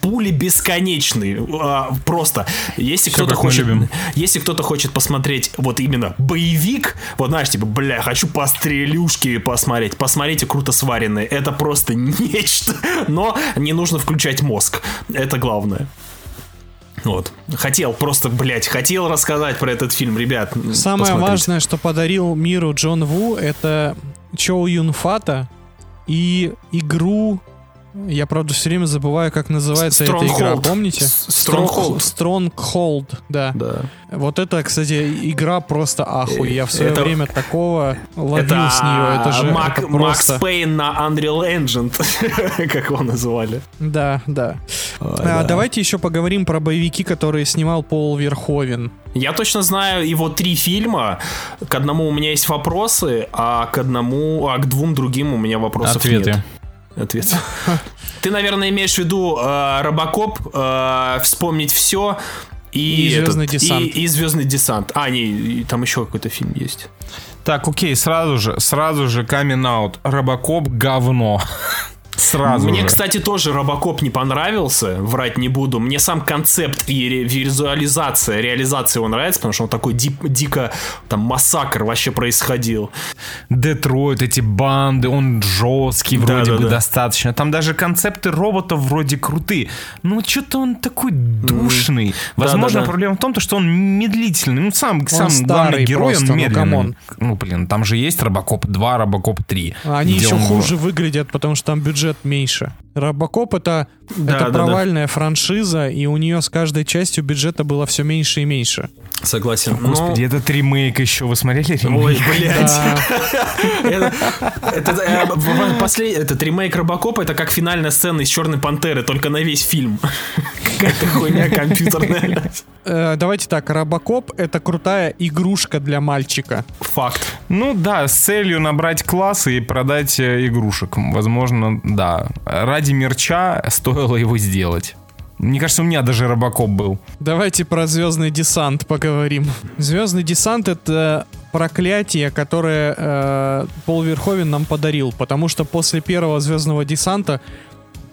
пули бесконечные. А, просто. Если кто-то хочет. Если кто-то хочет посмотреть вот именно боевик, вот знаешь, типа, бля, хочу по стрелюшке посмотреть. Посмотрите круто сваренные. Это просто (laughs) нечто. Но не нужно включать мозг. Это главное. Вот. Хотел просто, блядь, хотел рассказать про этот фильм, ребят. Самое посмотрите. важное, что подарил миру Джон Ву, это Чоу Юн Фата и игру... Я, правда, все время забываю, как называется эта игра. Помните? Stronghold. Stronghold, да. Да. Вот это, кстати, игра просто ахуй. Я в свое Это- время такого ловил Это, с нее. Это же Мак- это Макс просто... Пейн на Unreal Engine, (laughs) как его называли. Да, да. Ой, А, да. Давайте еще поговорим про боевики, которые снимал Пол Верховен. Я точно знаю его три фильма. К одному у меня есть вопросы, а к одному, а к двум другим у меня вопросов Ответы. нет. Ответы. Ты, наверное, имеешь в виду э, Робокоп, э, вспомнить все. И, И «Звездный этот, десант». И, и Звездный десант. А, не, и там еще какой-то фильм есть. Так, окей, сразу же, сразу же камин аут. Робокоп говно. Сразу Мне, же. кстати, тоже Робокоп не понравился, врать не буду. Мне сам концепт и ре- визуализация, реализация его нравится, потому что он такой дип- дико, там, массакр вообще происходил. Детройт, эти банды, он жесткий Да, вроде да, бы да. достаточно. Там даже концепты роботов вроде крутые. Но что-то он такой душный. Возможно, да-да. проблема в том, то, что он медлительный. Ну, сам, сам старый главный герой, просто, он ну, медленный. come on. Ну, блин, там же есть Робокоп 2, Робокоп 3. А Они еще он хуже выглядят, потому что там бюджет меньше. Робокоп это, Да, это да, да. провальная франшиза, и у нее с каждой частью бюджета было все меньше и меньше. Согласен. Господи, этот ремейк еще. Вы смотрели ремейк? Ну, Ой, блядь. Да. Это- это, э, Этот ремейк Робокопа это как финальная сцена из Черной Пантеры, только на весь фильм. Какая-то хуйня компьютерная. Э, Давайте так, Робокоп это крутая игрушка для мальчика. Факт. Ну да, с целью набрать классы и продать э, игрушек. Возможно, да. Ради мерча стоило его сделать. Мне кажется, у меня даже Робокоп был. Давайте про Звездный десант поговорим. Звездный десант это проклятие, которое э, Пол Верховен нам подарил, потому что после первого Звездного десанта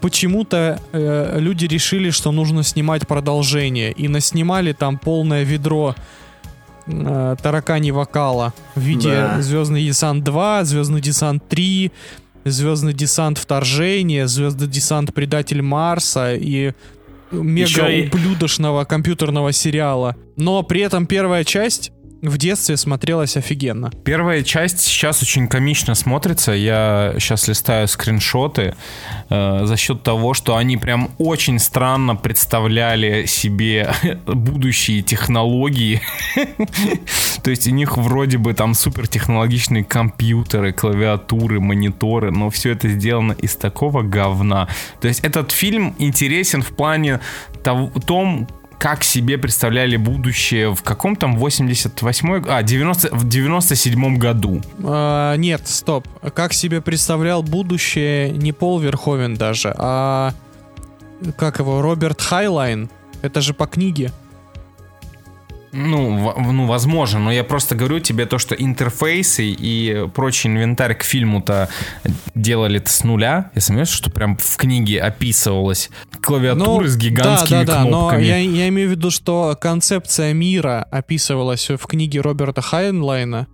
почему-то э, люди решили, что нужно снимать продолжение, и наснимали там полное ведро э, таракани вокала в виде Да. Звездный десант 2, Звездный десант 3, Звездный десант Вторжение, Звездный десант Предатель Марса и мега Ещё и- ублюдочного компьютерного сериала. Но при этом первая часть в детстве смотрелась офигенно. Первая часть сейчас очень комично смотрится. Я сейчас листаю скриншоты э, за счет того, что они прям очень странно представляли себе (laughs) будущие технологии. (laughs) То есть у них вроде бы там супертехнологичные компьютеры, клавиатуры, мониторы, но все это сделано из такого говна. То есть этот фильм интересен в плане того, том, как себе представляли будущее в каком там 88 а 90 в 97 году. А, нет, стоп. Как себе представлял будущее не Пол Верховен даже, а как его, Роберт Хайнлайн. Это же по книге. Ну, в- ну, возможно, но я просто говорю тебе то, что интерфейсы и прочий инвентарь к фильму-то делали с нуля. Я сомневаюсь, что прям в книге описывалась клавиатура с гигантскими Ну, да, да, да, но кнопками. я, я имею в виду, что концепция мира описывалась в книге Роберта Хайнлайна,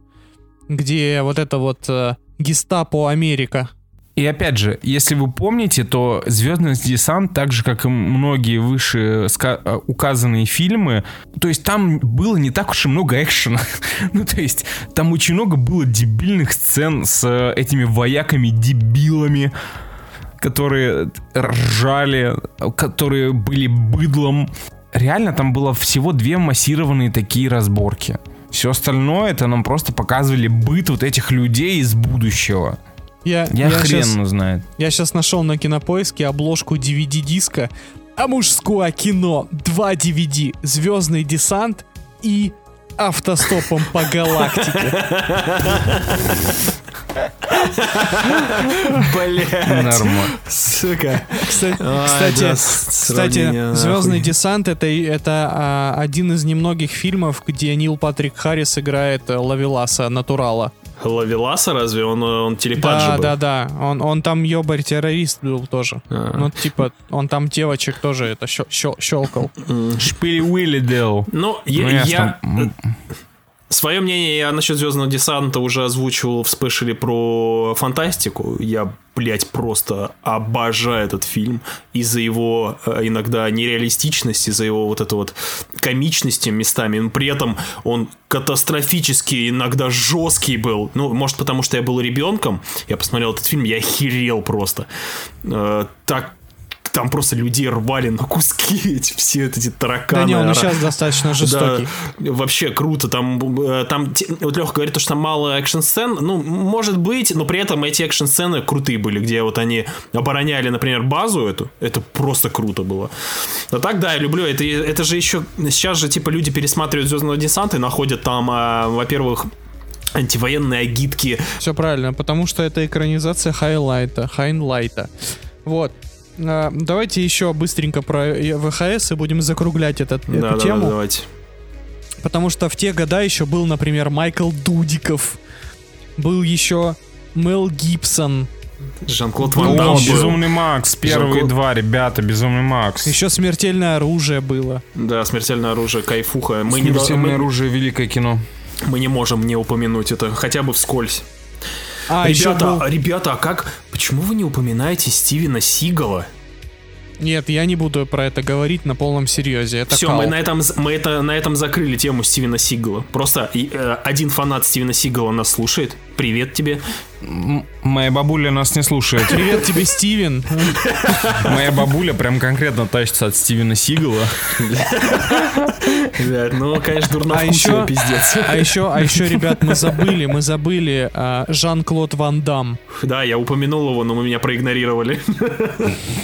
где вот это вот э, гестапо Америка. И опять же, если вы помните, то «Звездный десант», так же, как и многие выше э, указанные фильмы, то есть там было не так уж и много экшена. (laughs) ну, то есть там очень много было дебильных сцен с э, этими вояками-дебилами, которые ржали, которые были быдлом. Реально там было всего две массированные такие разборки. Все остальное это нам просто показывали быт вот этих людей из будущего. Я, Я, хрен щас- ну знает. я сейчас нашел на кинопоиске обложку DVD-диска, а мужское кино, два DVD, Звездный десант и автостопом по галактике. Блять. Нормально. Сука. Кстати, Ай, кстати, кстати нахуй. Звездный десант это, это а, один из немногих фильмов, где Нил Патрик Харрис играет э, Лавеласа Натурала. Лавеласа разве? Он, он телепат же Да, был. да, да. Он, он там ёбарь террорист был тоже. А. Ну, типа, он там девочек тоже это щел- щел- щелкал. Шпили Уилли делал. Ну, я, Ну, я. Свое мнение я насчет Звездного десанта уже озвучивал в спешле про фантастику. Я, блядь, просто обожаю этот фильм из-за его э, иногда нереалистичности, из-за его вот этой вот комичности местами. Но при этом он катастрофически иногда жесткий был. Ну, может, потому что я был ребенком. Я посмотрел этот фильм, я охерел просто. Э, так там просто людей рвали на куски (laughs) эти все эти тараканы. Да не, он сейчас достаточно жестокий. да, вообще круто. Там, э, там вот Леха говорит, то, что там мало экшн-сцен. Ну, может быть, но при этом эти экшн-сцены крутые были, где вот они обороняли, например, базу эту. Это просто круто было. Но так, да, я люблю. Это, это же еще... Сейчас же, типа, люди пересматривают «Звездного десанта» и находят там, а, во-первых, антивоенные агитки. Все правильно, потому что это экранизация Хайлайна, Хайнлайна. Вот. А, давайте еще быстренько про э, ВХС и будем закруглять этот, Да, эту да, тему. да, давайте. Потому что в те года еще был, например, Майкл Дудиков. Был еще Мел Гибсон. Жан-Клод Ван О, Дам был. Безумный Макс, первые Жан-Клод. два, ребята, Безумный Макс. Еще смертельное оружие было. Да, «Смертельное оружие», кайфуха. Мы не, Смертельное мы, оружие, великое кино. мы не можем не упомянуть это, хотя бы вскользь. А, ребята, был... а, ребята, а как? Почему вы не упоминаете Стивена Сигала? Нет, я не буду про это говорить на полном серьезе. Это Все, кал. мы на этом мы это на этом закрыли тему Стивена Сигала. Просто э, один фанат Стивена Сигала нас слушает. Привет тебе. Моя бабуля нас не слушает. Привет тебе, Стивен. Моя бабуля прям конкретно тащится от Стивена Сигала. Ну, конечно, А дурновкусие, еще, пиздец. а еще, а еще, ребят, мы забыли, мы забыли а, Жан-Клод Ван Дам. Да, я упомянул его, но вы меня проигнорировали.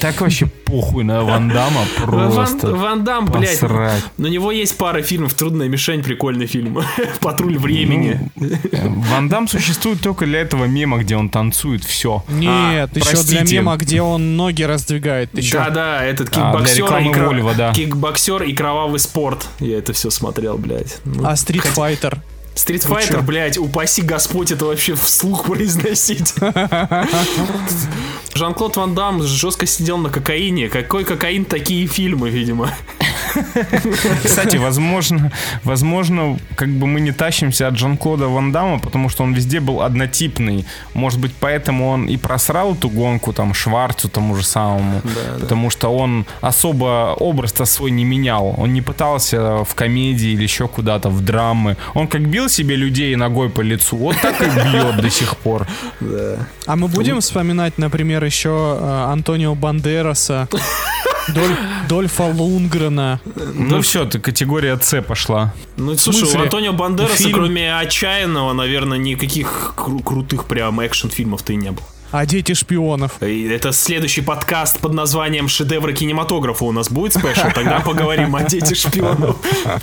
Так вообще похуй на Ван Дамма, просто. Ван, Ван Дам, блядь. На него есть пара фильмов. Трудная мишень, прикольный фильм. (laughs) Патруль времени. Э, Ван Дам существует только для этого мема, где он танцует, все. Нет, еще для простите. мема, где он ноги раздвигает. Ты чё? Да, да, этот А, для кикбоксер, рекламы и, Вольво, да. кикбоксер и кровавый спорт. Я это все смотрел, блядь. Ну, А Street Fighter? Стрит чё? Файтер, блядь, упаси Господь это вообще вслух (laughs) произносить. (laughs) Жан-Клод Ван Дам жестко сидел на кокаине. Какой кокаин, такие фильмы, видимо. Кстати, возможно, возможно, как бы мы не тащимся от Жан-Клода Ван Дамма, потому что он везде был однотипный. Может быть, поэтому он и просрал эту гонку там Шварцу тому же самому. потому что он особо образ-то свой не менял. Он не пытался в комедии или еще куда-то, в драмы. Он как бил себе людей ногой по лицу, вот так и бьет до сих пор. А мы будем вспоминать, например, еще э, Антонио Бандераса, Доль- Дольфа Лунгрена. Ну все, ты категория С пошла. Ну, слушай, у? Антонио Бандераса, Фильм- кроме «Отчаянного», наверное, никаких кру- крутых прям экшн-фильмов-то и не было. А дети шпионов. Это следующий подкаст под названием «Шедевры кинематографа» у нас будет спешл, тогда поговорим о дети шпионов. (laughs)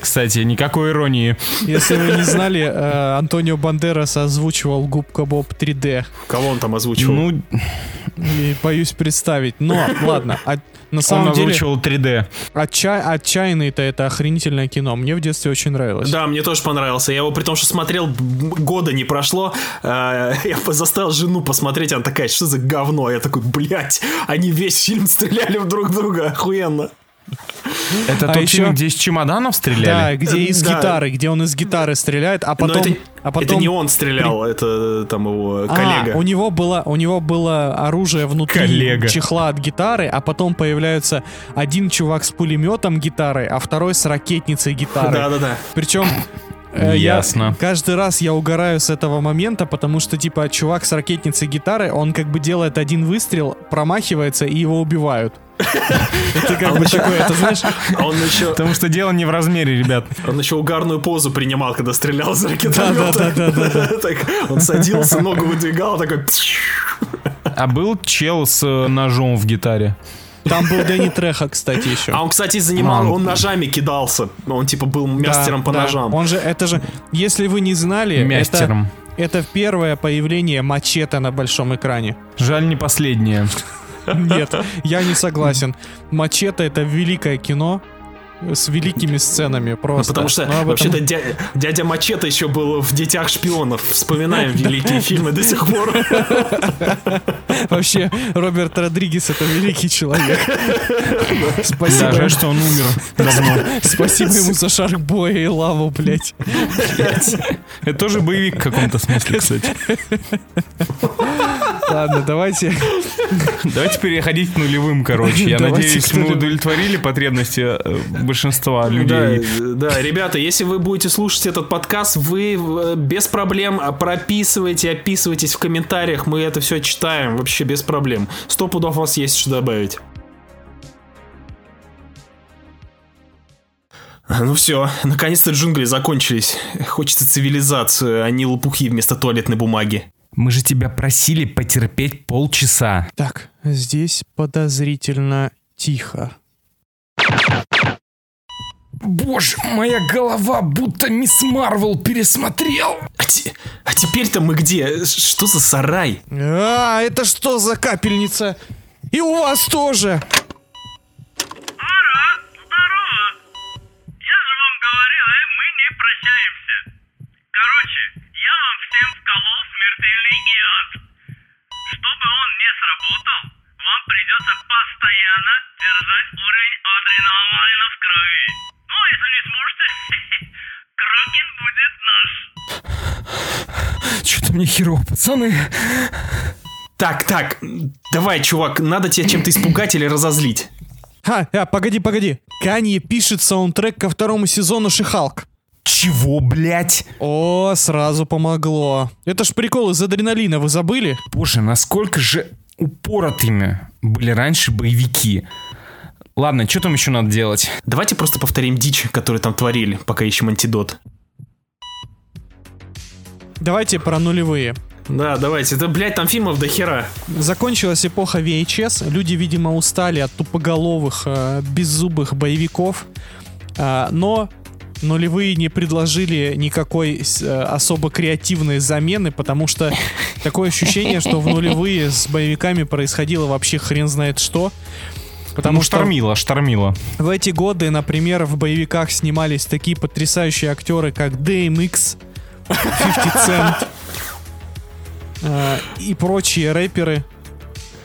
Кстати, никакой иронии. Если вы не знали, э, Антонио Бандерас озвучивал Губка Боб 3D. Кого он там озвучивал? Ну, И боюсь представить. Но, ладно. А На Он самом деле, озвучивал 3D. отча- отчаянный-то это охренительное кино. Мне в детстве очень нравилось. Да, мне тоже понравился. Я его при том, что смотрел, года не прошло, э, я заставил жену посмотреть, она такая, что за говно? Я такой, блядь, они весь фильм стреляли в друг друга, охуенно. Это А тот еще- фильм, где из чемоданов Да, стреляли? где из Да. гитары, где он из гитары стреляет, а потом... это, а потом... это не он стрелял, это там его А, коллега. у него было, у него было оружие внутри Коллега. чехла от гитары, а потом появляются один чувак с пулеметом гитары, а второй с ракетницей гитары. Да-да-да. Причем э, я- Ясно. каждый раз я угораю с этого момента, потому что типа чувак с ракетницей гитары, он как бы делает один выстрел, промахивается и его убивают. Это как бы такое, это знаешь, А он еще, Потому что дело не в размере, ребят. он еще угарную позу принимал, когда стрелял за ракетомета. Да-да-да-да-да. (laughs) Так, Он садился, ногу выдвигал, такой... А был чел с э, ножом в гитаре? там был Дэнни Треха, кстати, еще. А он, кстати, занимал, А. он ножами кидался. Он типа был мастером Да, по да. ножам. Он же, это же, если вы не знали, это, Мастером. это первое появление мачете на большом экране. Жаль, не последнее. Нет, я не согласен. Мачете это великое кино с великими сценами Ну, просто. потому что Но об этом- вообще-то дя- дядя Мачете еще был в «Детях шпионов». Вспоминаем великие фильмы до сих пор. вообще Роберт Родригес это великий человек. Спасибо, жаль, что он умер давно. спасибо ему за Шаркбоя и лаву, блять. Это тоже боевик в каком-то смысле, кстати. Ладно, давайте. Давайте переходить к нулевым, короче. Я надеюсь, мы удовлетворили потребности э, большинства Да, людей. да, ребята, если вы будете слушать этот подкаст, вы э, без проблем прописывайте, описывайтесь в комментариях, мы это все читаем, вообще без проблем. Сто пудов у вас есть что добавить. Ну все, наконец-то джунгли закончились. Хочется цивилизацию, а не лопухи вместо туалетной бумаги. Мы же тебя просили потерпеть полчаса. Так, здесь подозрительно тихо. Боже, моя голова будто мисс Марвел пересмотрел. А, те- а теперь-то мы где? Что за сарай? А, это что за капельница? И у вас тоже. Ара, здорово! Я же вам говорил, мы не прощаемся. Короче, я вам всем вколол смертельный яд. Чтобы он не сработал, вам придется постоянно держать уровень адреналина в крови. Ну, если не сможете, (laughs) Кракен будет наш. Что-то мне херово, пацаны. Так, так, давай, чувак, надо тебя чем-то испугать или разозлить. А, а, погоди, погоди. Канье пишет саундтрек ко второму сезону Шихалк. Чего, блять? О, сразу помогло. Это ж прикол из адреналина, вы забыли? Боже, насколько же упоротыми были раньше боевики. Ладно, что там еще надо делать? Давайте просто повторим дичь, которую там творили, пока ищем антидот. Давайте про нулевые. Да, давайте. Это, блядь, там фильмов до хера. Закончилась эпоха VHS. Люди, видимо, устали от тупоголовых, э, беззубых боевиков. А, но нулевые не предложили никакой э, особо креативной замены, потому что такое ощущение, что в нулевые с боевиками происходило вообще хрен знает что. Потому ну, что штормило, штормило. в эти годы, например, в боевиках снимались такие потрясающие актеры, как DMX, 50 Cent э, (laughs) и прочие рэперы.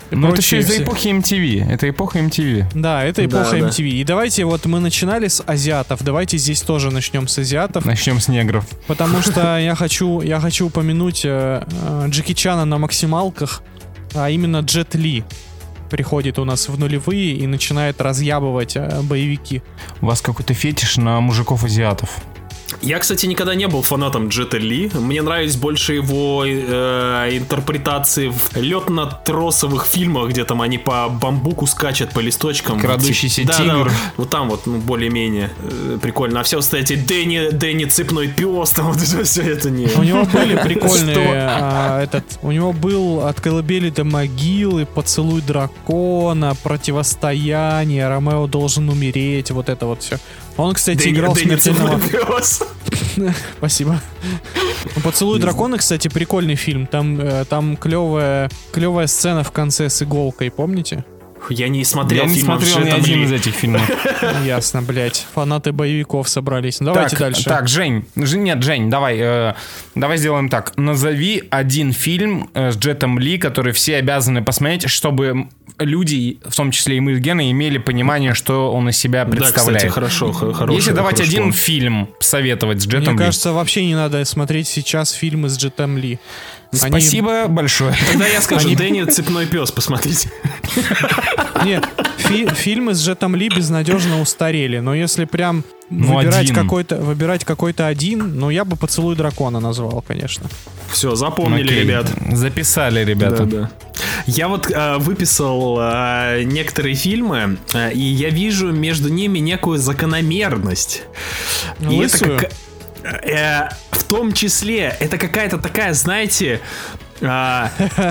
Ну, это еще из-за эпохи MTV. Это эпоха MTV. Да, это Да, эпоха да. MTV. И давайте вот мы начинали с азиатов, давайте здесь тоже начнем с азиатов, Начнем с негров. потому (laughs) что я хочу, я хочу упомянуть э, э, Джеки Чана на максималках, а именно Джет Ли приходит у нас в нулевые и начинает разъябывать э, боевики. У вас какой-то фетиш на мужиков-азиатов. Я, кстати, никогда не был фанатом Джета Ли. Мне нравились больше его э, интерпретации в летно-тросовых фильмах, где там они по бамбуку скачут по листочкам. Крадущийся Да, да, тигр. вот там вот, ну, более-менее э, прикольно. А все, кстати, Дэнни, Дэнни Цепной Пес, там вот это все это не... У него были прикольные, а, этот, у него был от колыбели до могилы, поцелуй дракона, противостояние, Ромео должен умереть, вот это вот все. Он, кстати, Дэнни- играл Дэнни смертельного. (laughs) Спасибо. Ну, Поцелуй дракона, кстати, прикольный фильм. Там, э, там клевая, клевая сцена в конце с иголкой, помните? Я не смотрел Я не смотрел ни один из этих фильмов. (laughs) Ясно, блядь. Фанаты боевиков собрались. Ну, Давайте дальше. Так, Жень, нет, Жень, давай, э, давай сделаем так. Назови один фильм э, с Джетом Ли, который все обязаны посмотреть, чтобы люди, в том числе и мы с Геной, имели понимание, что он из себя Да, представляет. кстати, хорошо, х- хороший. Если давать хороший один план. фильм советовать с Джетом Мне Ли. кажется, вообще не надо смотреть сейчас фильмы с Джетом Ли. Они- Спасибо большое. Тогда я скажу, Они- Дэнни цепной пес, посмотрите. Не, фи- фильмы с Джетом Ли безнадежно устарели, но если прям Ну, выбирать один. какой-то выбирать какой-то один, ну я бы поцелуй дракона назвал, конечно. Все, запомнили, Окей, ребят. Записали, ребята. Да, да. Я вот э, выписал э, некоторые фильмы, э, и я вижу между ними некую закономерность. И это Лысую? как- э, в том числе, это какая-то такая, знаете, а,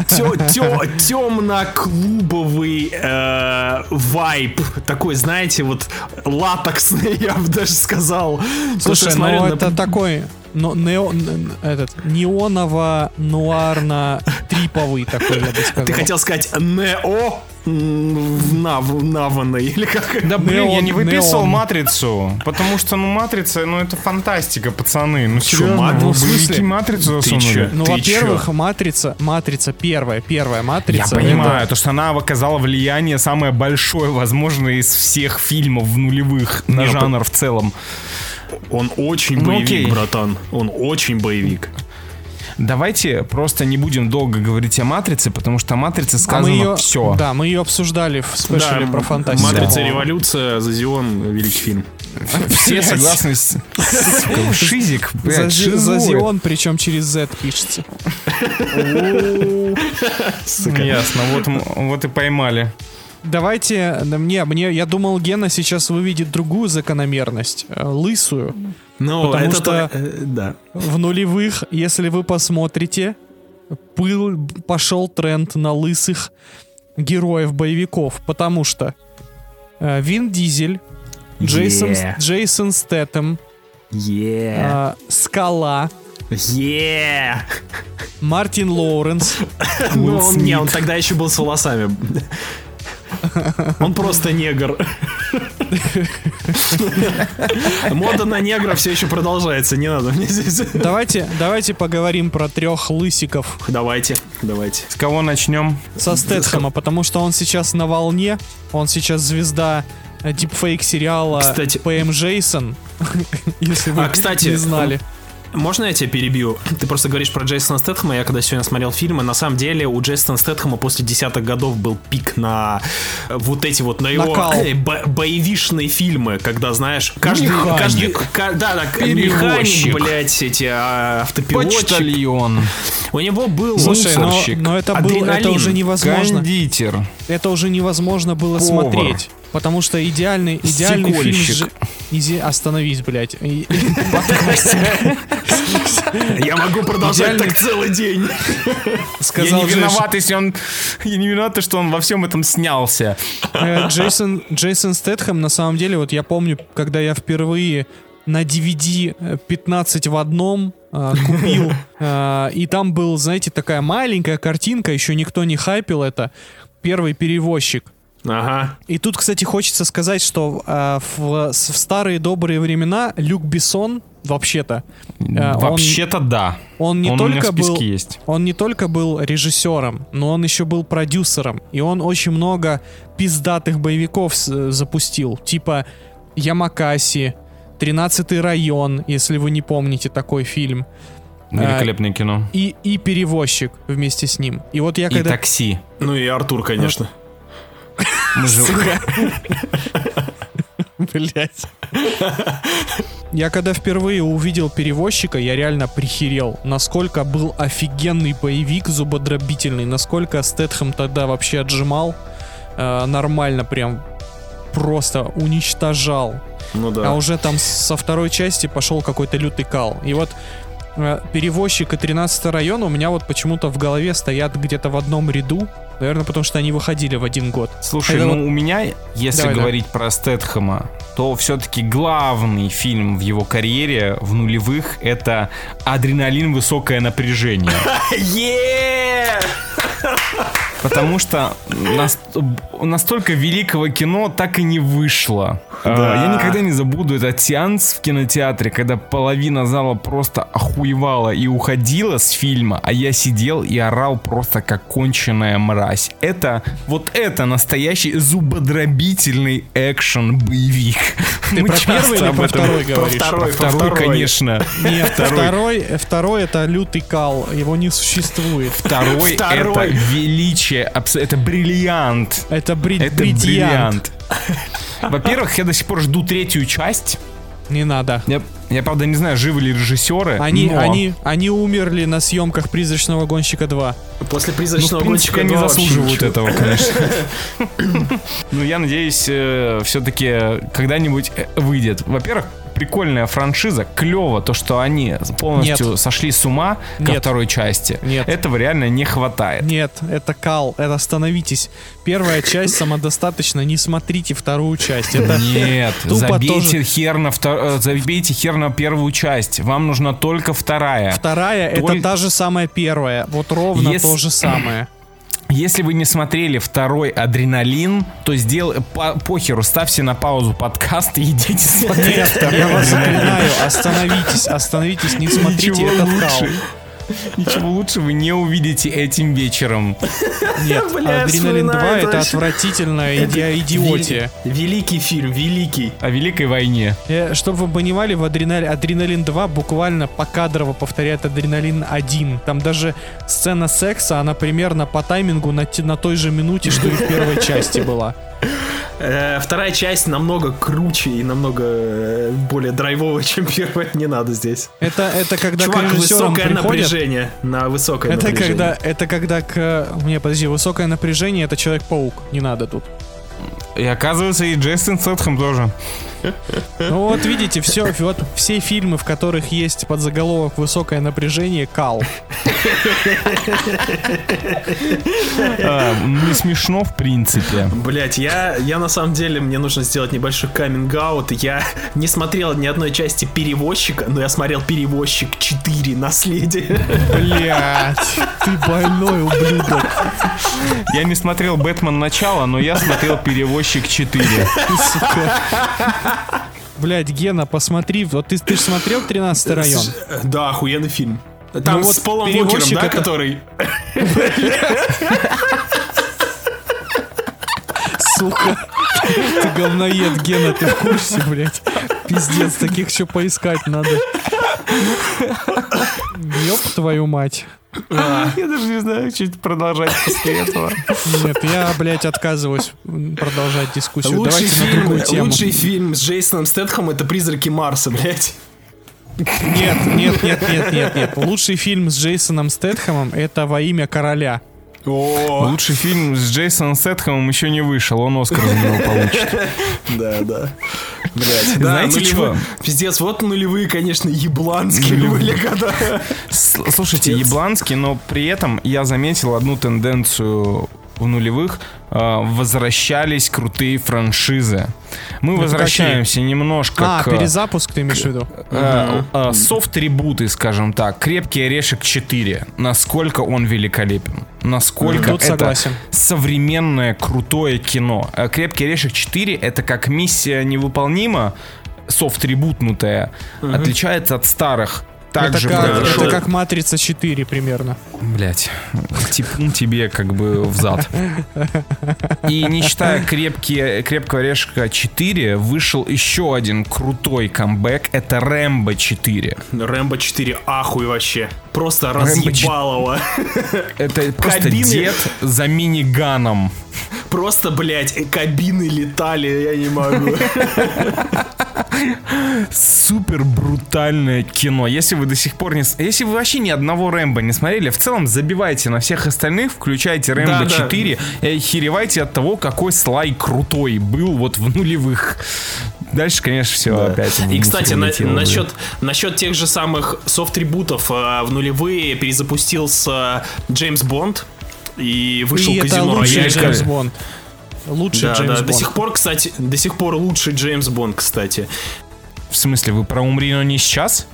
темно-клубовый э, вайб. Такой, знаете, вот латексный, (laughs) я бы даже сказал. Слушай, смотрю ну на- это такой но, нео- н- этот неоново-нуарно-триповый такой, я бы сказал. Ты хотел сказать нео нав, наванный (laughs) или как? Да блин, я Неон, не выписывал неон. матрицу, потому что, ну, матрица, ну, это фантастика, пацаны. Ну, Серьезно? серьезно, Ну, ну, в смысле? матрицу Ты засунули. чё? Ну, во-первых, чё? матрица, матрица первая, первая Я матрица. понимаю, то, что она оказала влияние самое большое, возможно, из всех фильмов в нулевых на Не, жанр в целом. Он очень Ну, боевик, окей. братан. Он очень боевик. Давайте просто не будем долго говорить о матрице, потому что о матрице А мы сказано ее, все. да, мы ее обсуждали в спешле про фантастику. Матрица по-моему. революция, Зазион, великий фильм. Все согласны с... Шизик, За, блядь, Зи- шизоид. за Зион, причем через Z пишется. (laughs) Ясно, вот, вот и поймали. Давайте, да, мне, мне, я думал, Гена сейчас выведет другую закономерность, э, лысую. Ну, Потому это что- то- э, да. В нулевых, если вы посмотрите, был, пошел тренд на лысых героев боевиков, потому что э, Вин Дизель, Джейсон, Yeah. Джейсон Стэттем, Е. э, Скала, Е. Мартин Лоуренс, (laughs) Ну, он, не, он тогда еще был с волосами. Он просто негр. Мода на негра все еще продолжается, не надо мне здесь. Давайте, давайте поговорим про трех лысиков Давайте, давайте. С кого начнем? со Стэтхэма, потому что он сейчас на волне, он сейчас звезда э, дипфейк сериала Кстати- ПМ Джейсон, (laughs) если вы А, кстати, не знали. Можно я тебя перебью? Ты просто говоришь про Джейсона Стэтхэма, я когда сегодня смотрел фильмы, на самом деле у Джейсона Стэтхэма после десятых годов был пик на э, вот эти вот, на его э, (laughs) бо- боевишные фильмы, когда, знаешь, каждый... Механик. каждый ка- да, да, Перевозчик. механик, блядь, эти а, автопилотчик. Почтальон. У него был... Слушай, но, но это, был, это уже невозможно. Кондитер. Это уже невозможно было Повар. смотреть. Потому что идеальный, идеальный фильм... Изи- Остановись, блядь. (laughs) Я могу продолжать так целый день. Я не виноват, если он... Я не виноват, что он во всем этом снялся. Э, Джейсон, Джейсон Стэтхэм, на самом деле, вот я помню, когда я впервые на DVD э, 15 в одном э, купил, э, и там был, знаете, такая маленькая картинка, еще никто не хайпил это, первый перевозчик. Ага. И тут, кстати, хочется сказать, что э, в, в старые добрые времена Люк Бессон, вообще-то, э, он- Вообще-то да. он, не он у меня в только был, есть. он не только был режиссером, но он еще был продюсером. И он очень много пиздатых боевиков с- запустил. Типа Ямакаси, 13 район, если вы не помните такой фильм. Великолепное кино. И, и перевозчик вместе с ним. И вот я И когда... такси. Ну и Артур, конечно. Мы же... (laughs) Блять. Я когда впервые увидел перевозчика, я реально прихерел. Насколько был офигенный боевик зубодробительный, насколько Стэтхэм тогда вообще отжимал. э, нормально прям просто уничтожал. Ну да. А уже там со второй части пошел какой-то лютый кал. И вот перевозчик и 13 район у меня вот почему-то в голове стоят где-то в одном ряду. Наверное, потому что они выходили в один год. Слушай, Это ну вот- у меня, если Давай, говорить про Стэтхэма, то все-таки главный фильм в его карьере в нулевых это «Адреналин. Высокое напряжение». (laughs) Е! Потому что нас- настолько великого кино так и не вышло. Да. Я никогда не забуду этот сеанс в кинотеатре, когда половина зала просто охуевала и уходила с фильма, а я сидел и орал просто как конченая мразь. Это, вот это настоящий зубодробительный экшен-боевик. Ты Мы про первый или про второй Про говоришь? второй, Про второй, конечно. Нет, Второй. второй, второй это лютый кал, его не существует. Второй, Второй. это величие, абс- это бриллиант. Это бри- Это бриллиант. бриллиант. Во-первых, я до сих пор жду третью часть. Не надо. Я, я, правда, не знаю, живы ли режиссеры. Они, но, они, они умерли на съемках «Призрачного гонщика 2». После ну, призрачного в принципе, гонщика они 2 вообще заслуживают ничего. этого, конечно. (laughs) Ну, я надеюсь, все-таки когда-нибудь э, выйдет. Во-первых, прикольная франшиза, клево то, что они полностью Нет. сошли с ума ко Нет. второй части. Нет. Этого реально не хватает. Нет, это кал, это остановитесь. Первая часть самодостаточна, не смотрите вторую часть. Это Нет, забейте тоже- хер на втор- э, забейте хер на первую часть. Вам нужна только вторая. вторая, Толь- это та же самая первая. Вот ровно Если- то же самое. (clears throat) Если вы не смотрели второй адреналин, то сделай по- похеру, ставьте на паузу подкаст и идите смотреть я вас заклинаю, остановитесь, остановитесь, не (laughs) смотрите этот лучше. Ничего лучше вы не увидите этим вечером. Нет, Бля, Адреналин 2 вспоминаю это это. отвратительная иди- идиотия. Вели- Великий фильм, великий. О Великой войне. Чтобы вы понимали, в Адреналин, Адреналин 2 буквально покадрово повторяет Адреналин 1. Там даже сцена секса, она примерно по таймингу на, те- на той же минуте, что и в первой части была. Э, вторая часть намного круче и намного э, более драйвовая, чем первая. Не надо здесь. Это, это когда к Чувак, режиссерам высокое приходят... напряжение. На высокое Это напряжение. когда, это когда к... Не, подожди, высокое напряжение это Человек-паук. Не надо тут. И оказывается, и Джейсон Сетхэм тоже. Ну вот видите, все, вот все фильмы, в которых есть подзаголовок «Высокое напряжение», кал. А, не смешно, в принципе. Блять, я, я на самом деле, мне нужно сделать небольшой каминг-аут. Я не смотрел ни одной части перевозчика, но я смотрел перевозчик 4 наследие. Блять, ты больной ублюдок. Я не смотрел Бэтмен начало, но я смотрел Перевозчик 4. Блять, Гена, посмотри, вот ты, ты же смотрел 13 район? Да, охуенный фильм. Там Ну вот с Полом Уокером, да, это- который... Сука. Ты говноед, Гена, ты в курсе, блять? Пиздец, таких еще поискать надо. Ёб твою мать. Я даже не знаю, что продолжать после этого. Нет, я, блядь, отказываюсь продолжать дискуссию. Лучший Давайте на фильм, другую тему. лучший фильм с Джейсоном Стэтхом это «Призраки Марса», блять. Нет, нет, нет, нет, нет, нет. Лучший фильм с Джейсоном Стэтхэмом это «Во имя короля». Лучший фильм с Джейсоном Сетхэмом еще не вышел, он Оскар за него получит. (laughs) да, да. Блять, Знаете чё? Пиздец, вот нулевые, конечно, ебланские были, когда... Слушайте, Ябланский, но при этом я заметил одну тенденцию в нулевых. э, Возвращались крутые франшизы. Мы Это возвращаемся немножко А, к... перезапуск ты имеешь в виду? э, э, софт-ребуты, скажем так. Крепкий орешек 4. Насколько он великолепен. Насколько Тут это согласен. современное крутое кино. Э, Крепкий орешек 4 это как миссия невыполнима, софт-ребутнутая, отличается от старых. Это Также как, произошел- это как «Матрица 4» примерно. Блять, типун тебе как бы в зад. И не считая крепкие, крепкого орешка 4, вышел еще один крутой камбэк. Это Рэмбо 4. Рэмбо 4 ахуй вообще. Просто разъебалово. Это просто дед за миниганом. Просто, блядь, кабины летали, я не могу. Супер брутальное кино. Если вы до сих пор не... Если вы вообще ни одного Рэмбо не смотрели, в целом забивайте на всех остальных, включайте Рэмбо Да, да. 4 и охеревайте от того, какой слай крутой был вот в нулевых. Дальше, конечно, все опять. И, кстати, на- насчет, насчет тех же самых софт-трибутов э, в нулевые перезапустился Джеймс Бонд. И вышел И казино Рояль. Джеймс Бонд. Лучший Да, Джеймс да, Бонд. до сих пор, кстати, до сих пор лучший Джеймс Бонд, кстати. В смысле, вы про «Умри, но не сейчас»?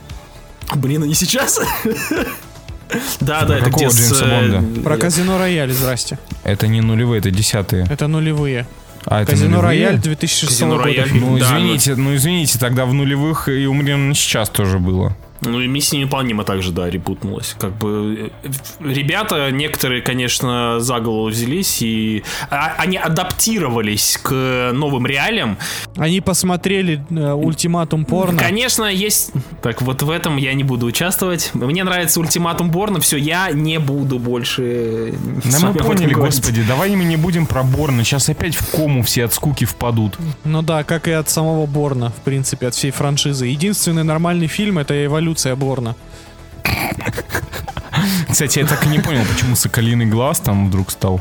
Блин, а не сейчас? (laughs) Да, да, это где. Джеймса э, Бонда? Про казино Рояль, здрасте. Это не нулевые, это десятые. Это нулевые. А Казино? Рояль 2006 Казино года. Рояль. Ну Да, извините, ну извините, тогда в нулевых и умрем сейчас тоже было. Ну и миссия невыполнима также, да, репутнулась. Как бы э, ребята, некоторые, конечно, за голову взялись и а- они адаптировались к новым реалиям. Они посмотрели э, ультиматум порно. Конечно, есть... Так, вот в этом я не буду участвовать. Мне нравится ультиматум Борна, все, я не буду больше... Да мы поняли, господи, давай мы не будем про Борна, сейчас опять в кому все от скуки впадут. Ну да, как и от самого Борна, в принципе, от всей франшизы. Единственный нормальный фильм — это эволюция Борна. Кстати, я так и не понял, почему Соколиный Глаз там вдруг стал.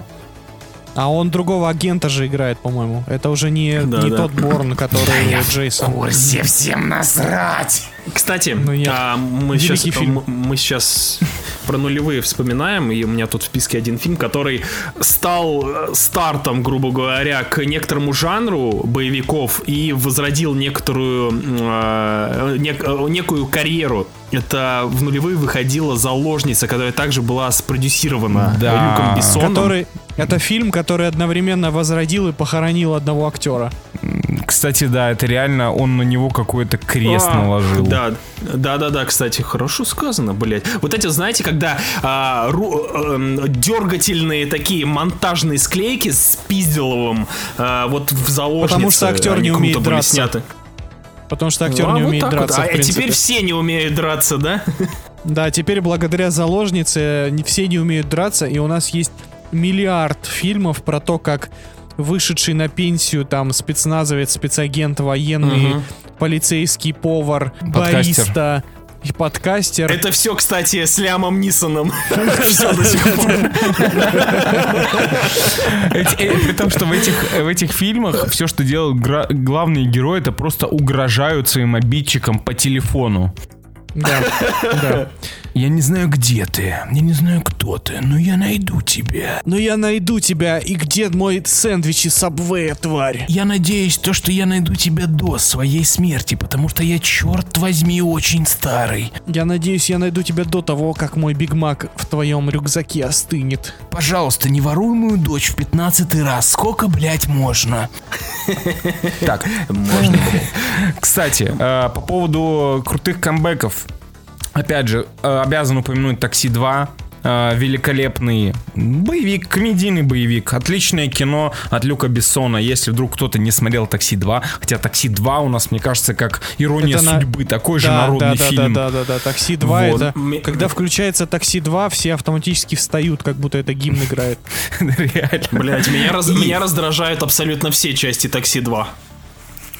А он другого агента же играет, по-моему. Это уже не, Да, не да. тот Борн, который Джейсон. Курсе всем насрать. Кстати, Ну, нет. а, мы, сейчас, фильм. мы сейчас про нулевые вспоминаем, и у меня тут в списке один фильм, который стал э, стартом, грубо говоря, к некоторому жанру боевиков и возродил некоторую э, нек- э, некую карьеру. Это в нулевые выходила заложница, которая также была спродюсирована Да. Люком Бессоном. Который, это фильм, который одновременно возродил и похоронил одного актера. Кстати, да, это реально он на него какой-то крест А, наложил. Да, да, да, да, кстати, хорошо сказано, блядь. Вот эти, знаете, когда а, ру- эм, дергательные такие монтажные склейки с пизделовым а, вот в заложнице. Потому что актер не умеет драться. сняты. Потому что актер А, не вот умеет так вот. драться, А, а теперь все не умеют драться, да? Да, теперь благодаря заложнице не все не умеют драться, и у нас есть миллиард фильмов про то, как вышедший на пенсию там спецназовец, спецагент, военный, Мгм. полицейский, повар, Подкастер. бариста и подкастер. Это все, кстати, с Лямом Нисоном. Все до сих пор. Эти- э, При том, что в этих, в этих фильмах все, что делают главные герои, это просто угрожают своим обидчикам по телефону. Да, да. Я не знаю, где ты, я не знаю, кто ты, но я найду тебя. Но я найду тебя, и где мой сэндвич из Сабвея, тварь? Я надеюсь, то, что я найду тебя до своей смерти, потому что я, черт возьми, очень старый. Я надеюсь, я найду тебя до того, как мой Биг Мак в твоем рюкзаке остынет. Пожалуйста, не воруй мою дочь в пятнадцатый раз. Сколько, блядь, можно? Так, можно. (laughs) Кстати, э, по поводу крутых камбэков. Опять же, э, обязан упомянуть «Такси 2». э, Великолепный боевик, комедийный боевик. Отличное кино от Люка Бессона. Если вдруг кто-то не смотрел «Такси 2», хотя «Такси 2» у нас, мне кажется, как «Ирония Это на- судьбы». Такой же да, народный да, фильм. Да, да, да, да, Такси 2 Вот. это. Когда включается такси 2, все автоматически встают, как будто это гимн играет. (laughs) Реально. Блять, меня раздражают абсолютно все части такси 2.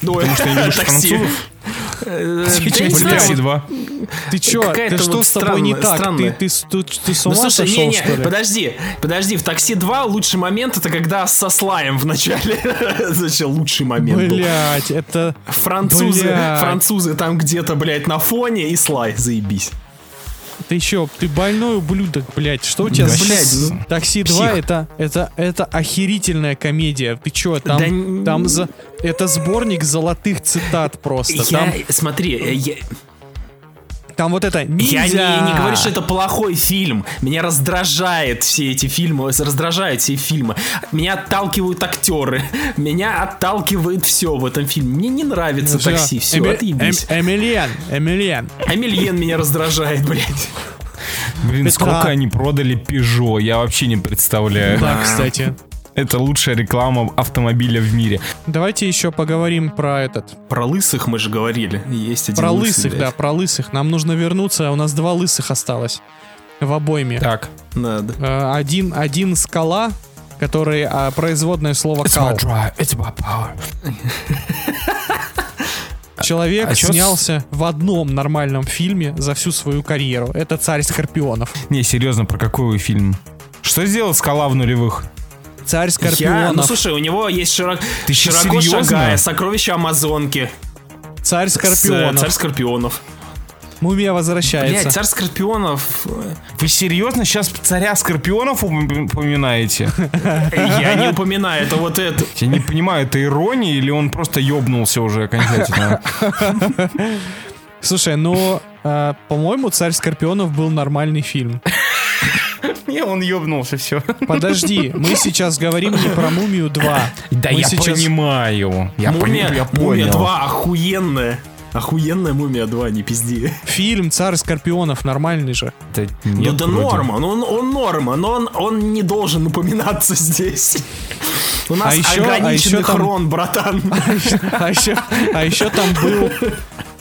Потому что не любишь французов? Сейчас. «Такси 2». Ты чё? Ты что с тобой не так? Ты, с- Ну ума сошел, что ли? подожди, подожди, в такси 2 лучший момент это когда со слаем в начале. (laughs) Зачем лучший момент был? Блять, это... Французы, французы там где-то, блядь, на фоне и слай, заебись. Ты чё? Ты больной ублюдок, блять. Что у тебя Да, блядь, ну, Такси 2 псих. это, это, это охерительная комедия. Ты чё, там, Да там за... Это сборник золотых цитат просто. Я, Там, смотри, э, я, там вот это я ниндзя. не, не говорю, что это плохой фильм. Меня раздражает все эти фильмы, раздражают все фильмы. Меня отталкивают актеры, меня отталкивает все в этом фильме. Мне не нравится Всё. такси, все, Эми- отъебись. Эм- Эмилиан, Эмилиан. Амельен меня раздражает, блядь. Блин, Петра. сколько они продали Peugeot, я вообще не представляю. Да, кстати. Это лучшая реклама автомобиля в мире. Давайте еще поговорим про этот. Про лысых мы же говорили. Есть один Про лысый, лысых, блядь. да, про лысых. Нам нужно вернуться, у нас два лысых осталось в обойме. Так. Надо. Э, Один, один скала, который а, производное слово кал. drive, it's my power. (laughs) Человек А чё с- снялся в одном нормальном фильме за всю свою карьеру. Это царь скорпионов. Не, серьезно, про какой фильм? Что сделал Скала в нулевых? Царь Я, скорпионов. ну слушай, у него есть широк, Ты широко серьезно? шагая, сокровища Амазонки. царь с, скорпионов. Царь Скорпионов. Мумия возвращается. Блять, царь Скорпионов. Вы серьезно сейчас царя Скорпионов упом- упоминаете? (laughs) Я не упоминаю, это вот это. Я не понимаю, это ирония или он просто ёбнулся уже окончательно? (laughs) Слушай, ну, э, по-моему, царь скорпионов был нормальный фильм. (laughs) Не, он ёбнулся, все. Подожди, мы сейчас говорим не про Мумию 2. Да Мы я сейчас- понимаю. Я, Мумия, пони- я Мумия понял. 2 охуенная. Охуенная Мумия 2, не пизди. Фильм «Царь скорпионов» нормальный же. Да ну нет, да вроде. норма, ну он, он норма, но он, он не должен упоминаться здесь. У нас А еще- а ограниченный еще там- хрон, братан. А еще, а еще там был...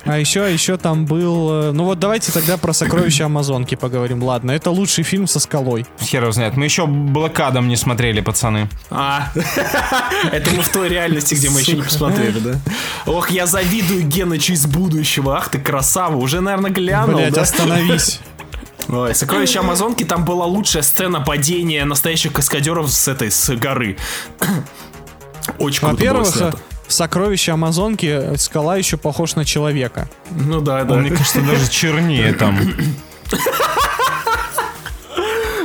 А еще, а еще там был... э, Ну вот давайте тогда про «Сокровища Амазонки» поговорим. Ладно, это лучший фильм со скалой. Хер его знает. Мы еще Блокадом не смотрели, пацаны. А, (laughs) это мы в той реальности, где мы еще не посмотрели, да? Ох, я завидую Генычу из будущего. Ах ты красава, уже, наверное, глянул, Блять, остановись. (laughs) Ой, Сокровища Амазонки, там была лучшая сцена падения настоящих каскадеров с этой, с горы. (clears throat) Очень круто было Во-первых, в «Сокровища Амазонки» скала еще похож на человека. Ну да, да. Он, мне кажется, даже чернее там.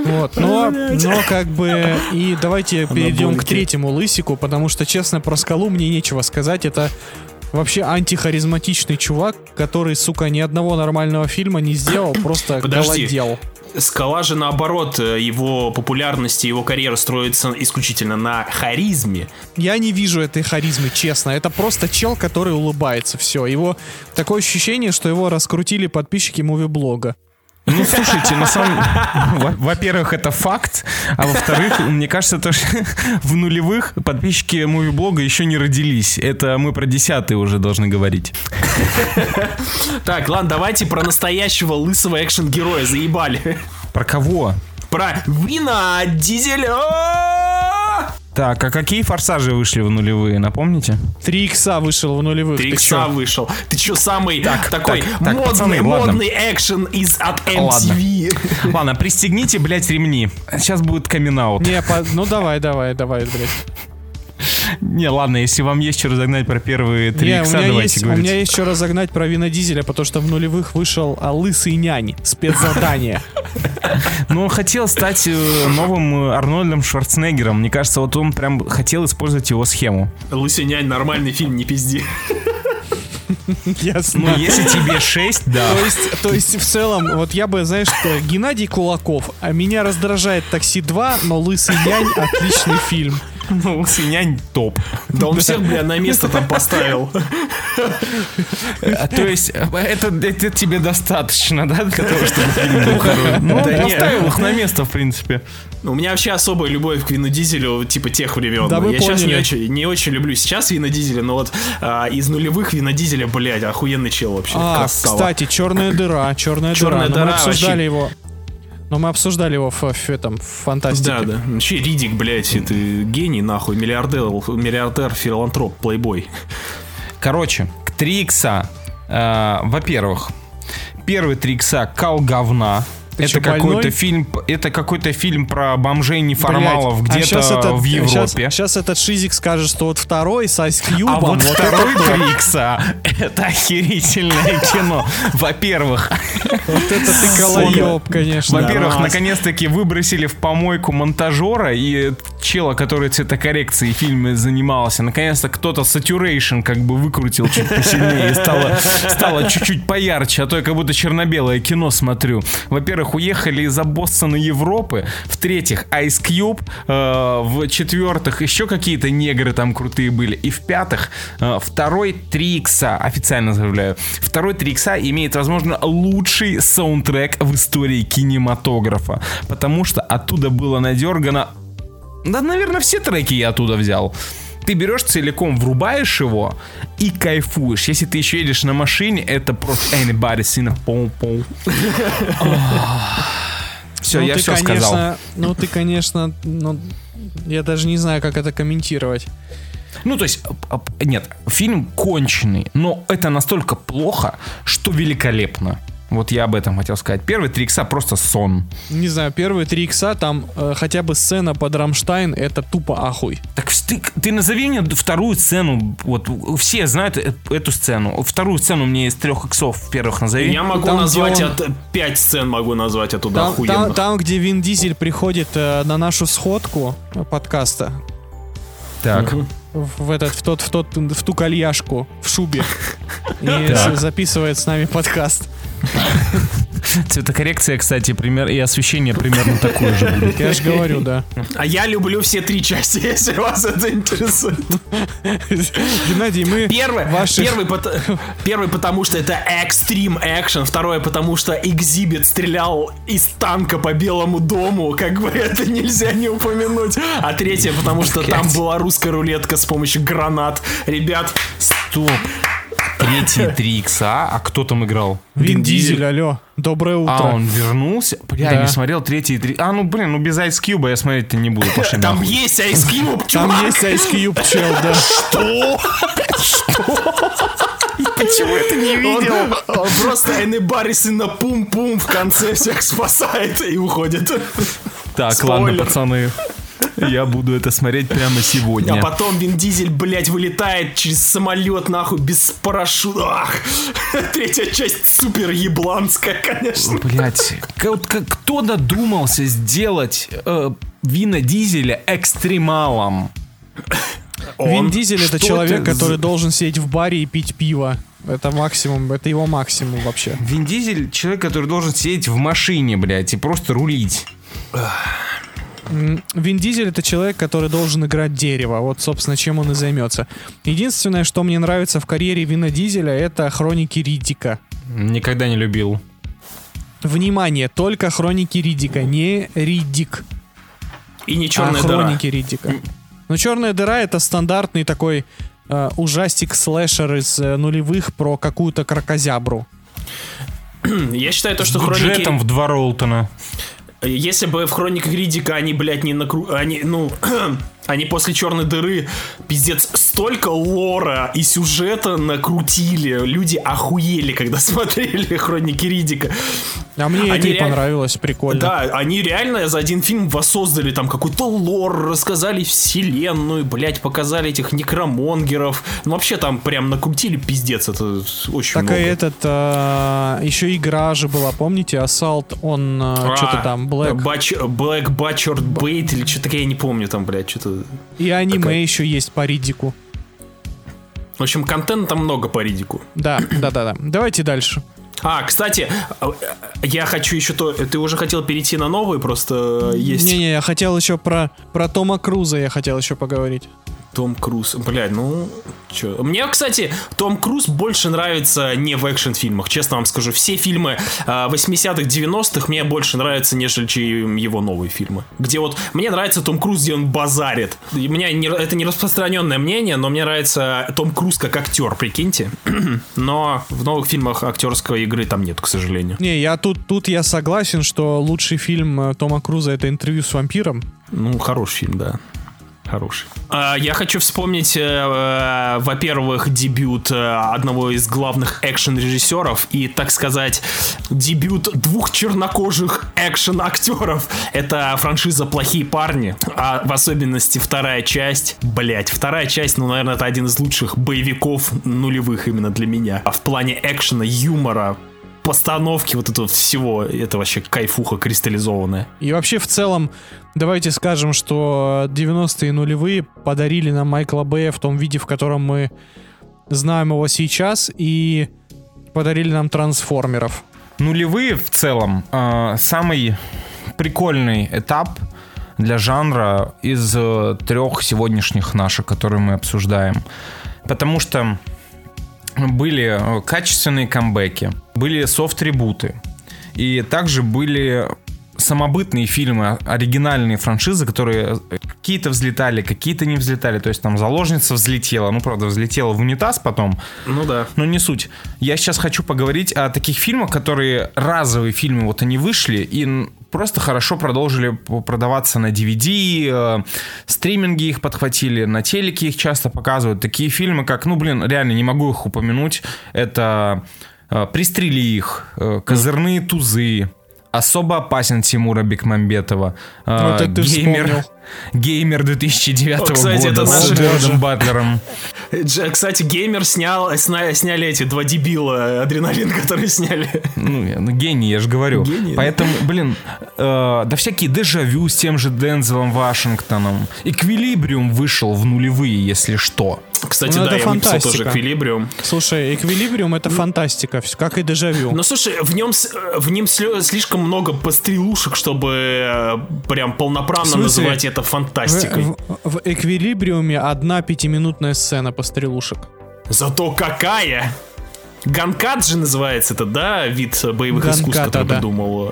Вот, но, но как бы и давайте перейдем к третьему лысику, потому что, честно, про скалу мне нечего сказать. Это вообще антихаризматичный чувак, который, сука, ни одного нормального фильма не сделал, просто Подожди. голодел. Скала же наоборот, э, его популярность и его карьера строится исключительно на харизме. Я не вижу этой харизмы, честно. Это просто чел, который улыбается. Все. Его такое ощущение, что его раскрутили подписчики муви-блога. Ну, слушайте, на самом... (laughs) Во- Во-первых, это факт, а во-вторых, мне кажется, то, что (laughs) в нулевых подписчики муви-блога еще не родились. Это мы про десятые уже должны говорить. (laughs) Так, ладно, давайте про настоящего лысого экшен-героя, заебали. Про кого? Про Вина Дизеля! Так, а какие форсажи вышли в нулевые, напомните? Три икса вышел в нулевых. Три Ты икса чё? вышел. Ты чё, самый Так, такой так, так, модный, пацаны, ладно. модный экшен из от Ладно. MTV? Ладно, пристегните, блядь, ремни. Сейчас будет камин Не, по- ну давай, давай, давай, блядь. Не, ладно, если вам есть что разогнать про первые три Не, у икса, меня, давайте есть, у говорить. меня есть что разогнать про Вина Дизеля, потому что в нулевых вышел а, Лысый нянь, спецзадание. (laughs) Ну, он хотел стать э, новым э, Арнольдом Шварценеггером. Мне кажется, вот он прям хотел использовать его схему. Лысый нянь, нормальный фильм, не пизди. (laughs) Ясно. Ну, если тебе 6, да. То есть, то есть, в целом, вот я бы, знаешь, что, Геннадий Кулаков, а меня раздражает «Такси 2», но «Лысый нянь» — отличный фильм. (laughs) Ну, синянь топ. Да он всех, бля, на место там поставил. То есть, это, это тебе достаточно, да, для того, чтобы (laughs) фильм был хороший? Ну, Да поставил их на место, в принципе. У меня вообще особая любовь к Вину Дизелю, типа тех времен. Да Я сейчас не очень, не очень люблю сейчас Вина Дизеля, но вот а, из нулевых Вина Дизеля, блядь, охуенный чел вообще. А, кстати, «Черная дыра», «Черная, «Черная дыра». Дыра» мы обсуждали вообще- его... Но мы обсуждали его в, в этом, в фантастике. Да, да. Вообще Ридик, блядь, это гений, нахуй, миллиардер, миллиардер, филантроп, плейбой. Короче, к 3 икса. э, Во-первых, первый 3 икса кал говна. Ты это какой-то фильм, это какой-то фильм про бомжей неформалов а где-то щас этот- в Европе. Сейчас, этот шизик скажет, что вот второй с Ice Cube, А вот это второй топ. три икса это охерительное кино. Во-первых, Вот это ты колоеб, конечно. во-первых, наконец-таки выбросили в помойку монтажера и чела, который цветокоррекцией в фильме занимался. Наконец-то кто-то saturation как бы выкрутил чуть посильнее и стало, стало чуть-чуть поярче, а то я как будто черно-белое кино смотрю. Во-первых, уехали из-за Бостона Европы. В-третьих, Ice Cube. Э, В-четвертых, еще какие-то негры там крутые были. И в-пятых, э, второй 3 икса, официально заявляю, второй 3 икса имеет, возможно, лучший саундтрек в истории кинематографа. Потому что оттуда было надергано да, наверное, все треки я оттуда взял. Ты берешь целиком, врубаешь его и кайфуешь. Если ты еще едешь на машине, это просто anybody seen a pom pom. Все, Ну, я все конечно, сказал. Ну, ты, конечно, ну, я даже не знаю, как это комментировать. Ну, то есть, а, а, нет, фильм конченый, но это настолько плохо, что великолепно. Вот я об этом хотел сказать. Первый три икса просто сон. Не знаю, первые три икса, там э, хотя бы сцена под Рамштайн, это тупо ахуй. Так ты, ты назови мне вторую сцену. Вот все знают э- эту сцену. Вторую сцену мне из трех иксов первых назови. Я могу Там, назвать он- от... Пять сцен могу назвать оттуда Там, охуенно. там, там, где Вин Дизель приходит э, на нашу сходку э, подкаста, Так. в, в этот, в тот, в тот, в ту кальяшку, в шубе, (laughs) и записывает с нами подкаст. Цветокоррекция, кстати, пример и освещение примерно такое же будет. Я же говорю, да. А я люблю все три части, (laughs) если вас это интересует. Геннадий, мы Первый, ваши... первый, пот- первый, потому что это экстрим экшен. Второе, потому что Экзибит стрелял из танка по Белому дому. Как бы это нельзя не упомянуть. А третье, потому что там была русская рулетка с помощью гранат. Ребят, Стоп. Третий 3 икса, а кто там играл? Вин Дизель, алло. Доброе утро. А, он вернулся? Бля, Да. я не смотрел третий три. А, ну блин, ну без Ice Cube я смотреть-то не буду. Пошли там нахуй. есть Ice Cube, Там чувак. есть Ice Cube, чел, да. Почему это не Он, он просто Энебарис и на пум-пум в конце всех спасает и уходит. Так, Спойлер. ладно, пацаны. Я буду это смотреть прямо сегодня. А потом Вин Дизель, блядь, вылетает через самолет, нахуй, без парашюта. Ах, (laughs) третья часть супер ебланская, конечно. Блять, кто додумался сделать э, Вина Дизеля экстремалом? Вин Дизель это Что человек, это который должен сидеть в баре и пить пиво. Это максимум, это его максимум вообще. Вин Дизель человек, который должен сидеть в машине, блядь, и просто рулить. Вин Дизель это человек, который должен играть дерево. Вот, собственно, чем он и займется. Единственное, что мне нравится в карьере Вина Дизеля, это хроники Риддика. Никогда не любил. Внимание, только хроники Риддика, не Риддик, И не а черная дыра. хроники Риддика. Но черная дыра это стандартный такой э, ужастик слэшер из э, нулевых про какую-то крокозябру. (clears throat) Я считаю то, что С хроники... бюджетом в два Ролтона. Если бы в хрониках Ридика они, блядь, не накру... Они, ну... (clears throat) Они после черной дыры, пиздец, столько лора и сюжета накрутили. Люди охуели, когда (laughs) смотрели хроники Ридика. А мне Они это и реально- понравилось, прикольно. Да, они реально за один фильм воссоздали там какой-то лор, рассказали вселенную, блядь, показали этих некромонгеров. Ну, вообще там прям накрутили пиздец, это очень Так много. и этот, а, еще игра же была, помните, Assault, он А, что-то там, Black. Бач, Black Butchered Bait или что-то я не помню там, блядь, что-то... И аниме такая- еще есть по Ридику. В общем, контента много по Ридику. Да, да, да, да. Давайте дальше. А, кстати, э, я хочу еще то... Ты уже хотел перейти на новый, просто есть Не-не, я хотел еще про, про Тома Круза, я хотел еще поговорить. Том Круз. Блядь, ну... Чё? Мне, кстати, Том Круз больше нравится не в экшн-фильмах, честно вам скажу. Все фильмы э, 80-х, 90-х мне больше нравятся, нежели чем его новые фильмы. Где вот... Мне нравится Том Круз, где он базарит. И у меня не, это не распространенное мнение, но мне нравится Том Круз как актер, прикиньте. (clears throat) но в новых фильмах актерской игры там нет, к сожалению. Не, я тут, тут я согласен, что лучший фильм э, Тома Круза это интервью с вампиром. Ну, хороший фильм, да. Хороший. А, Я хочу вспомнить, э, э, во-первых, дебют э, одного из главных экшен-режиссеров и, так сказать, дебют двух чернокожих экшен-актеров. Это франшиза «Плохие парни», а в особенности вторая часть. Блять, вторая часть, ну, наверное, это один из лучших боевиков нулевых именно для меня. А в плане экшена, юмора, постановки вот этого всего, это вообще кайфуха кристаллизованная. И вообще в целом, давайте скажем, что 90-е нулевые подарили нам Майкла Бэя в том виде, в котором мы знаем его сейчас, и подарили нам трансформеров. Нулевые в целом э, самый прикольный этап для жанра из э, трех сегодняшних наших, которые мы обсуждаем. Потому что были э, качественные камбэки, были софт-трибуты, и также были самобытные фильмы, оригинальные франшизы, которые какие-то взлетали, какие-то не взлетали. То есть там заложница взлетела, ну правда взлетела в унитаз потом, Ну да. но не суть. Я сейчас хочу поговорить о таких фильмах, которые разовые фильмы, вот они вышли и просто хорошо продолжили продаваться на DVD, э, стриминги их подхватили, на телеке их часто показывают. Такие фильмы, как, ну блин, реально не могу их упомянуть. Это э, «Пристрели их», э, «Козырные тузы», Особо опасен Тимура Бекмамбетова. э, Вот это ты геймер, вспомнил. (laughs) Геймер 2009 О, кстати, года это с Джордом Батлером. Кстати, геймер снял, сня- сняли эти два дебила адреналин, (laughs) которые сняли. Ну, я- ну, гений, я же говорю. Гений, да. Поэтому, блин, э, да всякие дежавю с тем же Дензелом Вашингтоном. Эквилибриум вышел в нулевые, если что. Кстати, Ну, да, я выписал тоже фантастика. эквилибриум. Слушай, эквилибриум это фантастика, как и дежавю. Ну слушай, в нем в нем слишком много пострелушек, чтобы э, прям полноправно В называть это В, фантастикой. в- в эквилибриуме одна пятиминутная сцена пострелушек. Зато какая! Ганкат же называется это, да, вид боевых искусств, Ганката, который да. придумал э,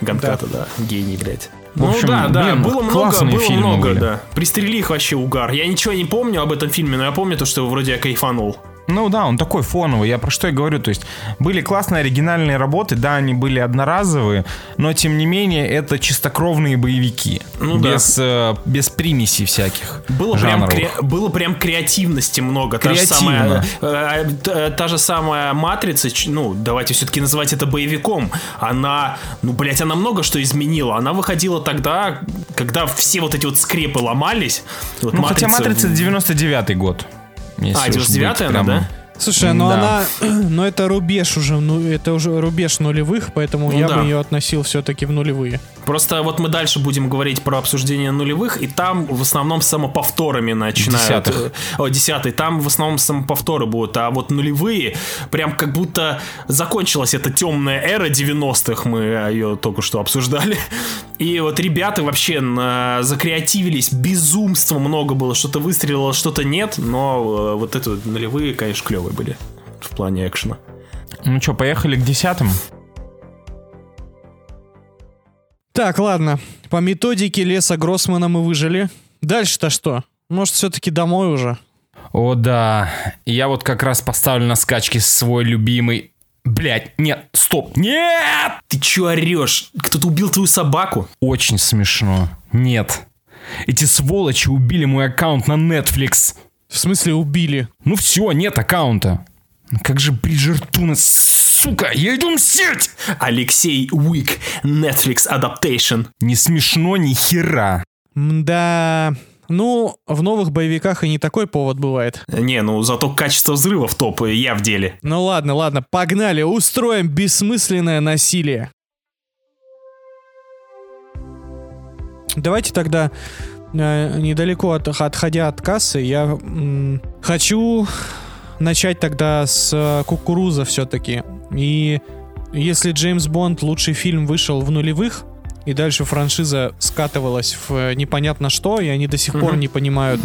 Ганката, да. Гений, блядь. В Ну общем, да, да, блин, было много, было фильмы много, были. да. Пристрели их вообще угар. Я ничего не помню об этом фильме, но я помню то, что вроде я кайфанул. Ну да, он такой фоновый. Я про что и говорю. То есть были классные оригинальные работы, да, они были одноразовые, но тем не менее это чистокровные боевики. Ну да. без, э, без примесей всяких. Было прям, жанровых. кре- было прям креативности много. Та же Креативно. самая, э, э, та, же самая Матрица, ну, давайте все-таки называть это боевиком, она, ну, блять, она много что изменила. Она выходила тогда, когда все вот эти вот скрепы ломались. Вот Ну, хотя «Матрица» 99-й год. Если А, уж 99-й быть она, прямо. да? Слушай, ну Да. она, (clears throat) ну это рубеж уже, ну это уже рубеж нулевых, поэтому Ну я да. бы ее относил все-таки в нулевые. Просто вот мы дальше будем говорить про обсуждение нулевых, и там в основном с самоповторами начинают. Десятых. э, О, десятый. Там в основном самоповторы будут, а вот нулевые, прям как будто закончилась эта темная эра 90-х, мы ее только что обсуждали. И вот ребята вообще на- закреативились, безумства много было, что-то выстрелило, что-то нет, но э, вот это вот нулевые, конечно, клевые были в плане экшена. Ну что, поехали к десятым? Так, ладно. По методике леса Гроссмана мы выжили. Дальше-то что? Может, все-таки домой уже? О, да. Я вот как раз поставлю на скачки свой любимый... Блять, нет, стоп, нет! Ты чё орешь? Кто-то убил твою собаку? Очень смешно. Нет. Эти сволочи убили мой аккаунт на Netflix. В смысле убили? Ну все, нет аккаунта. Как же Бриджертуна, сука, я иду мстить! Алексей Уик, Netflix Adaptation. Не смешно ни хера. Да. Ну, в новых боевиках и не такой повод бывает. Не, ну зато качество взрыва в топ, я в деле. Ну ладно, ладно, погнали, устроим бессмысленное насилие. Давайте тогда, недалеко от, отходя от кассы, я хочу начать тогда с э, кукуруза все-таки. И если Джеймс Бонд лучший фильм вышел в нулевых, и дальше франшиза скатывалась в э, непонятно что, и они до сих пор не понимают,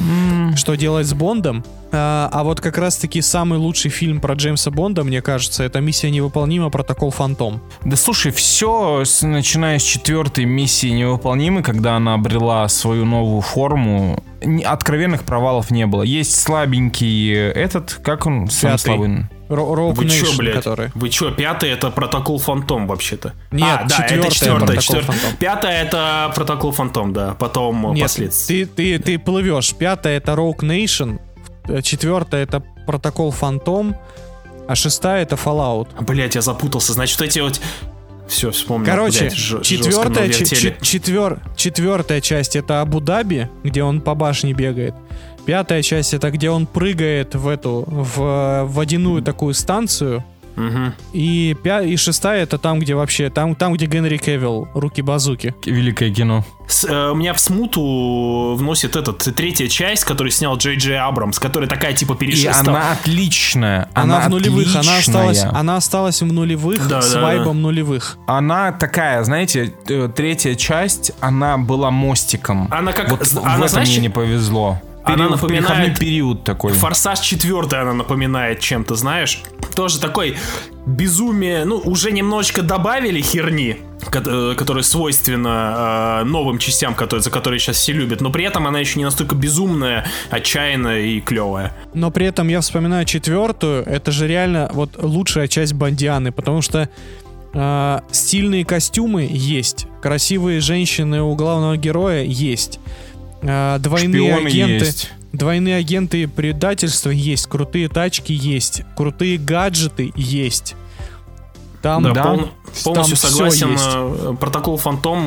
что делать с Бондом. А, а вот как раз-таки самый лучший фильм про Джеймса Бонда, мне кажется, это «Миссия невыполнима. Протокол Фантом». Да слушай, все, начиная с четвертой миссии невыполнимой, когда она обрела свою новую форму, откровенных провалов не было. Есть слабенький этот, как он, самый Пятый. слабый? Rogue Вы чё, Nation, блядь? который. Вы чё, пятый это протокол Фантом вообще-то? Нет, а, да, четвёртый это четвертое. Фантом. Пятое это протокол Фантом, да. Потом э, Нет, последствия. ты, ты, ты плывешь. Пятое — это Rogue Nation, э, четвертое — это Протокол Фантом, а шестая — это Fallout. Блять, я запутался. Значит, эти вот. Все, вспомнил. Короче, блядь, ж- четвертая, ч- четвер- четвертая часть это Абу-Даби, где он по башне бегает. Пятая часть это где он прыгает в эту в водяную такую станцию. Мгм. И, пя- и шестая это там, где вообще там, там где Генри Кевилл руки базуки. Великое кино. С- э, у меня в смуту вносит этот третья часть, которую снял Джей Джей Абрамс, которая такая типа И перешеста. она отличная. Она, в нулевых, она осталась, она осталась в нулевых Да, с да, да. вайбом нулевых. Она такая, знаете, э, третья часть, она была мостиком. Она как- Вот з- в она, этом знаешь, мне не повезло. Она Период- напоминает переходной период такой. Форсаж 4 она напоминает чем-то, знаешь. Тоже такой безумие. Ну, уже немножечко добавили херни, э, которая свойственна э, новым частям, которые, за которые сейчас все любят. Но при этом она еще не настолько безумная, отчаянная и клевая. Но при этом я вспоминаю четвертую, это же реально вот лучшая часть Бондианы, потому что э, стильные костюмы есть, красивые женщины у главного героя есть, э, двойные Шпионы агенты, есть. двойные агенты предательства есть, крутые тачки есть, крутые гаджеты есть. Там, Да, Да. пол- полностью всё согласен. есть. э, Протокол Фантом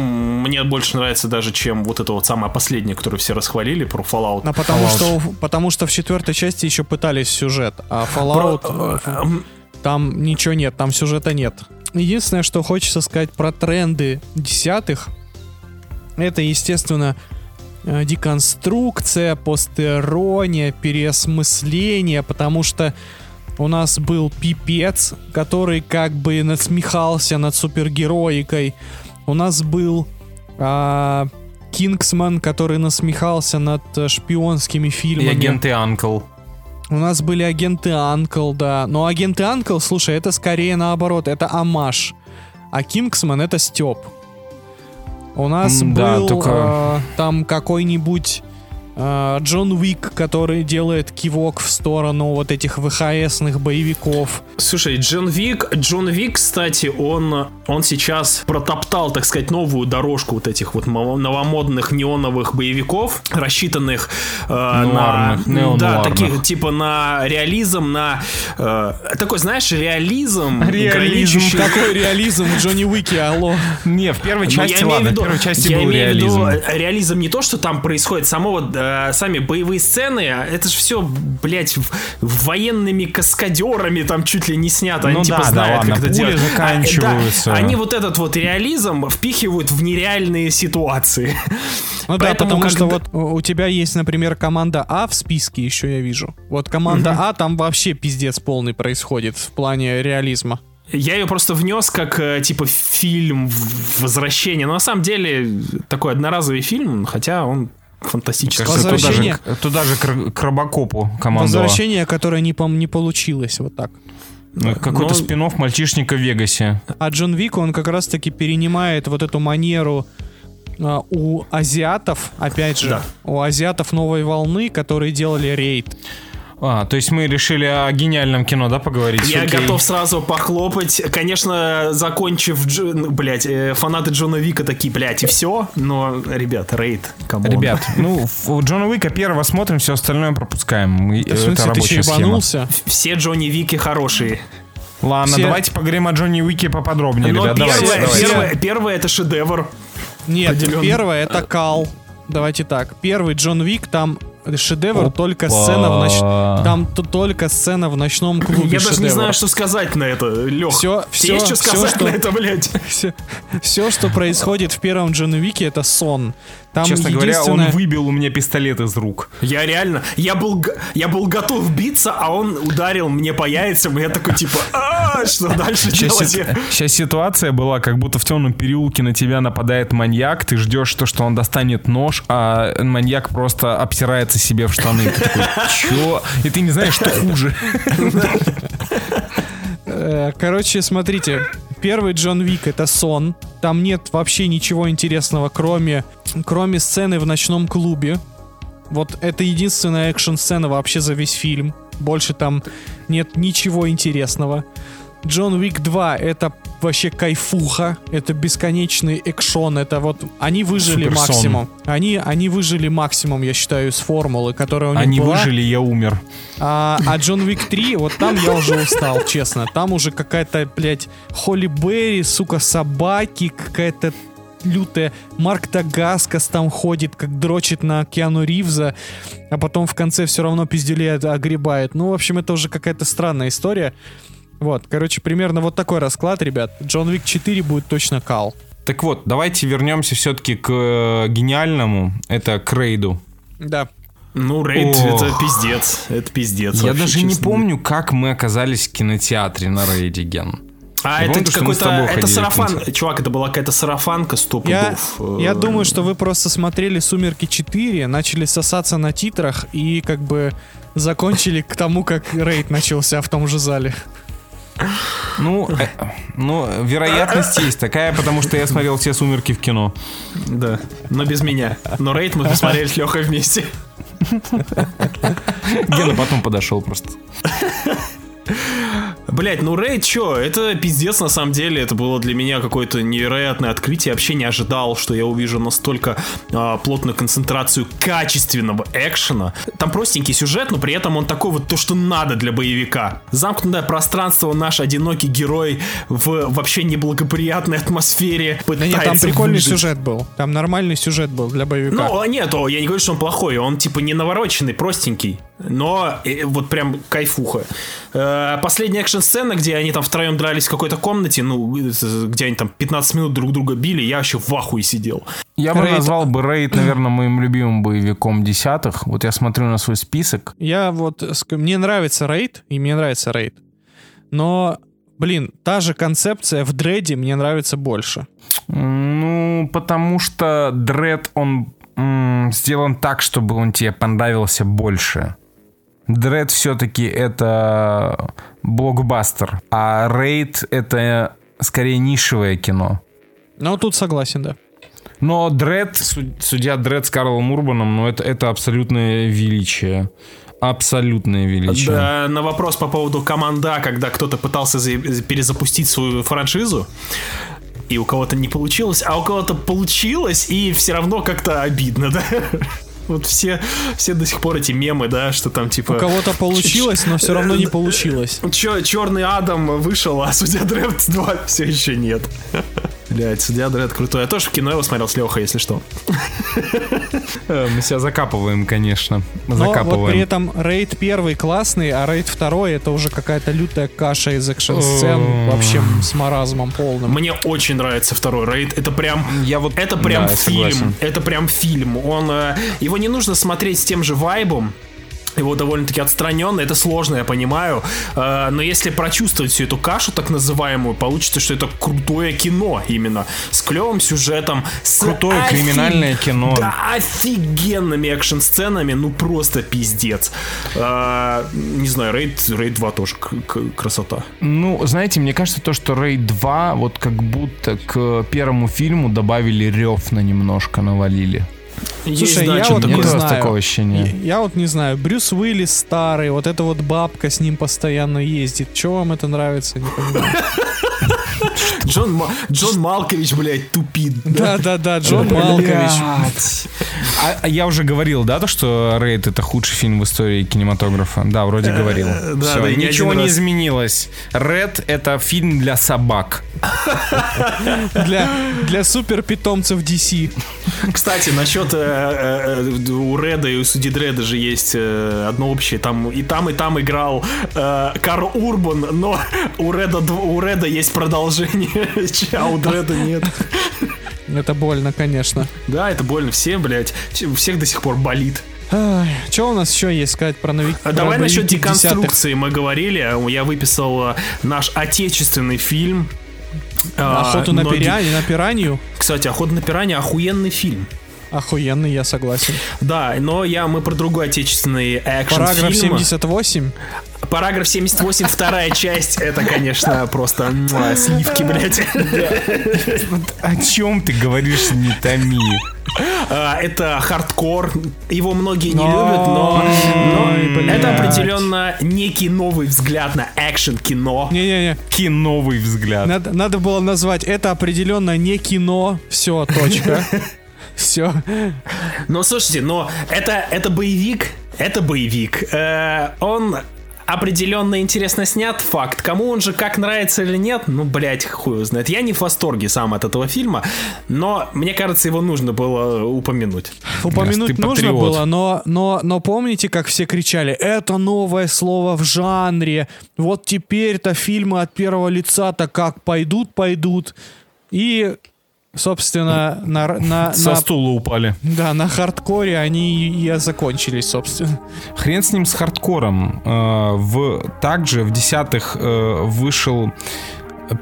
мне больше нравится даже, чем вот это вот самое последнее, которое все расхвалили про Fallout. А потому Fallout. что, потому что в четвертой части еще пытались сюжет, а Fallout Про- э, там ничего нет, там сюжета нет. Единственное, что хочется сказать про тренды десятых, это, естественно, деконструкция, постерония, переосмысление, потому что у нас был пипец, который как бы насмехался над супергероикой. У нас был а, Кингсман, который насмехался над э, шпионскими И фильмами. агенты Анкл. У нас были агенты Анкл, да. Но агенты Анкл, слушай, это скорее наоборот, это амаш. А Кингсман это Степ. У нас да, был только- э, там какой-нибудь Джон Уик, который делает кивок в сторону вот этих ВХСных боевиков. Слушай, Джон Вик, Джон Вик, кстати, он, он сейчас протоптал, так сказать, новую дорожку вот этих вот мо- новомодных неоновых боевиков, рассчитанных э, на, Нуарных, да, неонуарных. таких типа на реализм, на э, такой, знаешь, реализм, (laughs) Реализм. граничащий- Какой реализм в Джонни Уике, алло. Не, в первой части, ладно, в первой части я был имею в реализм. виду э, реализм не то, что там происходит, само вот, э, сами боевые сцены, а это же все, блядь, военными каскадерами там чуть ли не снято. Они Ну типа да, да, знают, ладно, как это делать. А, заканчиваются. да, они вот этот вот реализм впихивают в нереальные ситуации. Ну да, потому что когда- вот у тебя есть, например, команда А в списке, еще я вижу. Вот команда А, там вообще пиздец полный происходит в плане реализма. Я ее просто внес как э, типа фильм возвращение. Но на самом деле такой одноразовый фильм, хотя он фантастический. Кажется, туда же, Возвращение- туда же к, к Робокопу командовала. Возвращение, которое не, пом- не получилось, вот так. Ну, Какой-то Но- спин мальчишника в Вегасе. А Джон Вик, он как раз-таки перенимает вот эту манеру а, у азиатов, опять же, Да. у азиатов новой волны, которые делали рейд. А, то есть мы решили о гениальном кино, да, поговорить? Я Окей. готов сразу похлопать. Конечно, закончив, Дж... ну, блядь, э, фанаты Джона Вика такие, блядь, и все. Но, ребят, рейд, come on. Ребят, ну, Джона Уика первого смотрим, все остальное пропускаем. Мы- В Это смысле, ты схема. ебанулся? Все Джоны Вики хорошие. Ладно, Все- давайте поговорим о Джоне Уике поподробнее, Но ребят. Давайте, первое, давайте. первое, первое это шедевр. Нет, первое это Кал. Давайте так. Первый Джон Вик, там шедевр, Опа. только сцена в ноч... Там только сцена в ночном клубе Я даже не шедевр. знаю, что сказать на это, Лех. Всё- всё- есть что сказать что- на это, блядь? (laughs) Все, все, что происходит в первом Джон Вике, это сон. Там Честно говоря, он единственное- выбил у меня пистолет из рук. Я реально, я был, я был готов биться, а он ударил мне по яйцам, и я такой типа, «А, что дальше Сейчас, делать? сейчас ситуация была, как будто в темном переулке на тебя нападает маньяк, ты ждешь то, что он достанет нож, а маньяк просто обсирается себе в штаны. Ты такой, чё? И ты не знаешь, что хуже. Э, Короче, смотрите, первый Джон Вик это сон. Там нет вообще ничего интересного, кроме, кроме сцены в ночном клубе. Вот это единственная экшн-сцена вообще за весь фильм. Больше там нет ничего интересного. Джон Уик 2 это вообще кайфуха, это бесконечный экшон, это вот они выжили Суперсон. максимум. Они, они выжили максимум, я считаю, из формулы, которая у них Они была. выжили, я умер. А, а Джон Уик 3, вот там я уже устал, честно. Там уже какая-то, блядь, Холли Берри, сука, собаки, какая-то лютая Марк Тагаскас там ходит, как дрочит на Киану Ривза, а потом в конце все равно пизделеет, огребает. Ну, в общем, это уже какая-то странная история. Вот, короче, примерно вот такой расклад, ребят. Джон Вик 4 будет точно кал. Так вот, давайте вернемся все-таки к э, гениальному. Это к Рейду. Да. Ну, рейд, Ох. это пиздец, это пиздец. Я вообще, даже не честно. помню, как мы оказались в кинотеатре на Рейде, Ген. А Я это помню, какой-то, это сарафан, чувак, это была какая-то сарафанка сто Я, я Э, думаю, что вы просто смотрели «Сумерки 4», начали сосаться на титрах и как бы закончили к тому, как рейд начался в том же зале. Ну, э, ну, вероятность есть такая, потому что я смотрел все «Сумерки» в кино. Да, но без меня. Но рейд мы посмотрели с Лехой вместе. Гена потом подошел просто. Блять, ну Рейд, чё, это пиздец на самом деле, это было для меня какое-то невероятное открытие, я вообще не ожидал, что я увижу настолько а, плотную концентрацию качественного экшена. Там простенький сюжет, но при этом он такой вот то, что надо для боевика. Замкнутое пространство, наш одинокий герой в вообще неблагоприятной атмосфере Да пытается нет, там прикольный выжить. сюжет был. Там нормальный сюжет был для боевика. Ну, нет, о, я не говорю, что он плохой, он типа не навороченный, простенький. Но э, вот прям кайфуха. Э, последняя экшн-сцена, где они там втроем дрались в какой-то комнате, ну, где они там 15 минут друг друга били, я вообще в ахуе сидел. Я бы Рейд- назвал бы Рейд, наверное, моим любимым боевиком десятых. Вот я смотрю на свой список. Я вот... Мне нравится рейд, и мне нравится рейд. Но, блин, та же концепция в дреде мне нравится больше. Ну, потому что Дред, он м, сделан так, чтобы он тебе понравился больше. Дред все-таки это блокбастер, а Рейд это скорее нишевое кино. Ну, тут согласен, да. Но Дред, су- судья Дред с Карлом Урбаном, ну это, это абсолютное величие. Абсолютное величие. Да, на вопрос по поводу команда, когда кто-то пытался за- перезапустить свою франшизу, и у кого-то не получилось, а у кого-то получилось, и все равно как-то обидно, да? Вот все, все до сих пор эти мемы, да, что там типа... У кого-то (laughs) получилось, но все равно не получилось. Чё, Черный Адам вышел, а Судья Дред 2 все еще нет. (laughs) Блять, Судья Дред крутой. Я тоже в кино его смотрел с Лехой, если что. (laughs) Э, Мы себя закапываем, конечно. Но вот Закапываем. при этом рейд первый классный, а рейд второй это уже какая-то лютая каша из экшн-сцен. Вообще с маразмом полным. Мне очень нравится второй рейд. Это прям... Я вот- это прям да, фильм. согласен. Это прям фильм. Он, э, его не нужно смотреть с тем же вайбом. Его довольно-таки отстраненно, это сложно, я понимаю. Э, но если прочувствовать всю эту кашу, так называемую, получится, что это крутое кино именно. С клевым сюжетом. С Крутое криминальное кино. Да, офигенными экшн-сценами, ну просто пиздец. Э, не знаю, Рейд, Рейд 2 тоже красота. Ну, знаете, мне кажется, то, что Рейд 2 вот как будто к первому фильму добавили говна немножко, навалили. Слушай, да, я вот не знаю. такое ощущение. Я, я вот не знаю, Брюс Уиллис старый, вот эта вот бабка с ним постоянно ездит. Че вам это нравится, не понимаю. (laughs) Джон, Джон Малкович, блядь, тупит. Да-да-да, Джон Малкович. А, а я уже говорил, да, то, что Рейд это худший фильм в истории кинематографа? Да, вроде говорил. да, Всё, да, и не ничего не раз. изменилось. Ред это фильм для собак. Для, для супер питомцев DC. Кстати, насчет э, э, э, у Реда и у Суди Дреда же есть э, одно общее. Там и там, и там играл э, Карл Урбан, но у Реда, у Реда есть продолжение, (laughs) а у Дреда нет. Это больно, конечно. Да, это больно. Все, блядь, всех до сих пор болит. Что у нас еще есть сказать про новик? А про Давай насчет деконструкции мы говорили. Я выписал э, наш отечественный фильм. э, Охоту на, пиранью, на пиранью. Кстати, «Охота на пиранья» охуенный фильм. Охуенный, я согласен. Да, но я, мы про другой отечественный экшн Параграф 78. Параграф 78, вторая часть, это, конечно, просто муа, сливки, блядь. О чем ты говоришь, не томи? А, Это хардкор, его многие не любят, но, это определенно некий новый взгляд на экшен-кино. Не-не-не, Киновый взгляд. надо, надо было назвать это определенно не кино. Все, точка. Все. Но слушайте, но это, это боевик, это боевик. Э, он определенно интересно снят, факт. Кому он же как нравится или нет, ну, блядь, хуй его знает. Я не в восторге сам от этого фильма, но мне кажется, его нужно было упомянуть. Упомянуть ты нужно патриот. было, но, но, но помните, как все кричали, это новое слово в жанре, вот теперь-то фильмы от первого лица-то как пойдут, пойдут. И, собственно, на, на, Со на- стула упали. да, на хардкоре они и закончились, собственно. Хрен с ним с хардкором. Э, В, также в десятых э, вышел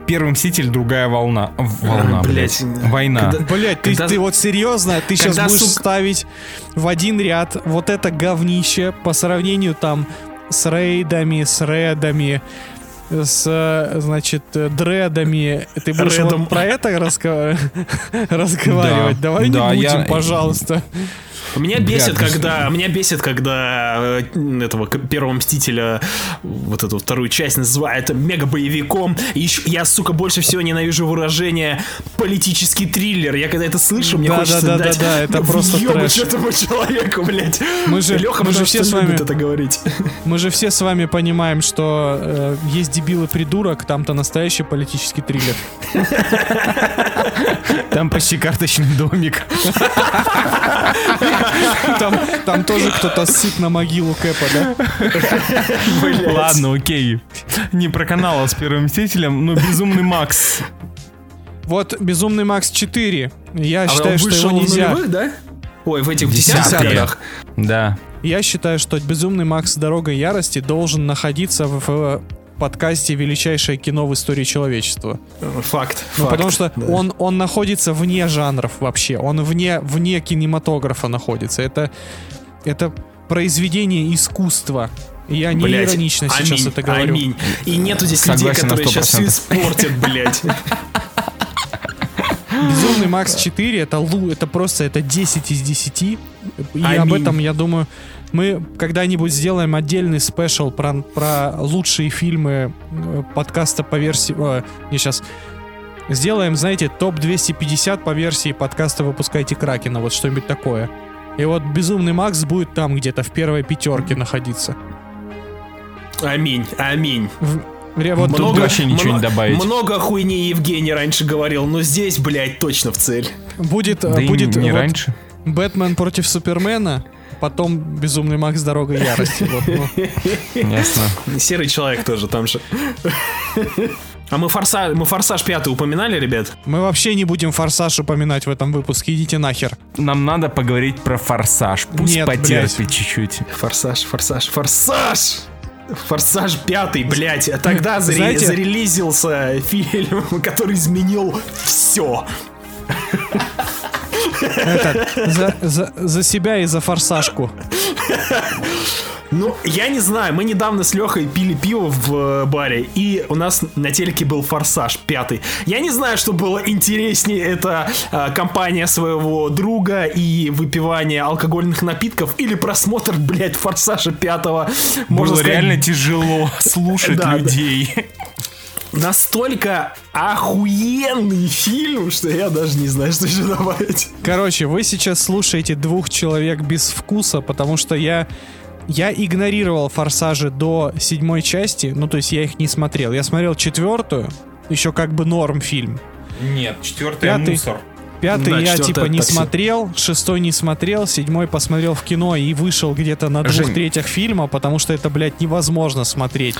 Первый Мститель, другая волна. Волна, Блядь. блядь. Война. Когда- Блять, ты, Когда- ты вот серьезно, ты сейчас когда, будешь сука- ставить в один ряд вот это говнище по сравнению там с рейдами, с редами, с, значит, дредами. Ты будешь Редом. вот про это разго- (laughs) разговаривать? Да, Давай да, не будем, пожалуйста. Меня Бля, бесит, даже- когда меня бесит, когда э, этого первого мстителя вот эту вторую часть называют мега боевиком. И еще я, сука, больше всего ненавижу выражение политический триллер. Я когда это слышу, мне Да, хочется да, да, дать да, да, это просто трэш. этому человеку, блядь. Мы же- Леха, мы же все с вами- это говорить. (laughs) Мы же все с вами понимаем, что э, есть дебилы придурок, там-то настоящий политический триллер. (laughs) Там почти карточный домик. Там, там тоже кто-то ссыт на могилу Кэпа, да? Ладно, окей. Не про канал с первым мстителем, но безумный Макс. Вот Безумный Макс 4. Я А считаю, он что вышел его в нельзя. нулевых, да? Ой, в этих годах. Да. Я считаю, что Безумный Макс Дорога ярости должен находиться в подкасте Величайшее кино в истории человечества. Факт. Ну, факт, потому что да. он, он находится вне жанров вообще. Он вне, вне кинематографа находится. Это, это произведение искусства. Я не Блядь, иронично сейчас аминь, это говорю. Аминь. И нету здесь Согласен людей, которые сейчас все 100%. испортят, блядь. Безумный Макс 4 это, лу, это просто это 10 из 10. И Аминь. об этом, я думаю, мы когда-нибудь сделаем отдельный спешл про, про лучшие фильмы э, подкаста по версии... О, не сейчас. Сделаем, знаете, топ-250 по версии подкаста «Выпускайте Кракена», вот что-нибудь такое. И вот «Безумный Макс» будет там где-то в первой пятерке находиться. Аминь, аминь. В- вот тут Много- вообще ничего не добавить. Много хуйни Евгений раньше говорил, но здесь, блядь, точно в цель. будет, э, Да и будет не вот раньше. Бэтмен против Супермена, потом «Безумный Макс. Дорога ярости». Вот, ну. Ясно. Серый человек тоже там же. А мы форсаж, мы форсаж пятый упоминали, ребят? Мы вообще не будем форсаж упоминать в этом выпуске. Идите нахер. Нам надо поговорить про форсаж. Пусть Нет, потерпит чуть-чуть. Форсаж, форсаж, форсаж! Форсаж пятый, блядь. Тогда заре- Знаете- зарелизился фильм, который изменил все. Это, за, за- за себя и за форсажку. Ну, я не знаю, мы недавно с Лехой пили пиво в э, баре, и у нас на телеке был «Форсаж» пятый. Я не знаю, что было интереснее, это э, компания своего друга и выпивание алкогольных напитков, или просмотр, блядь, «Форсажа» пятого. Можно Было сказать, реально тяжело слушать людей. Настолько охуенный фильм, что я даже не знаю, что еще добавить. Короче, вы сейчас слушаете двух человек без вкуса, потому что я... Я игнорировал форсажи до седьмой части, ну то есть я их не смотрел. Я смотрел четвертую, еще как бы норм фильм. Нет, четвертый Пятый. мусор. Пятый Да, я типа не такси. смотрел, шестой не смотрел, седьмой посмотрел в кино и вышел где-то на двух Жень. третьих фильма, потому что это, блядь, невозможно смотреть.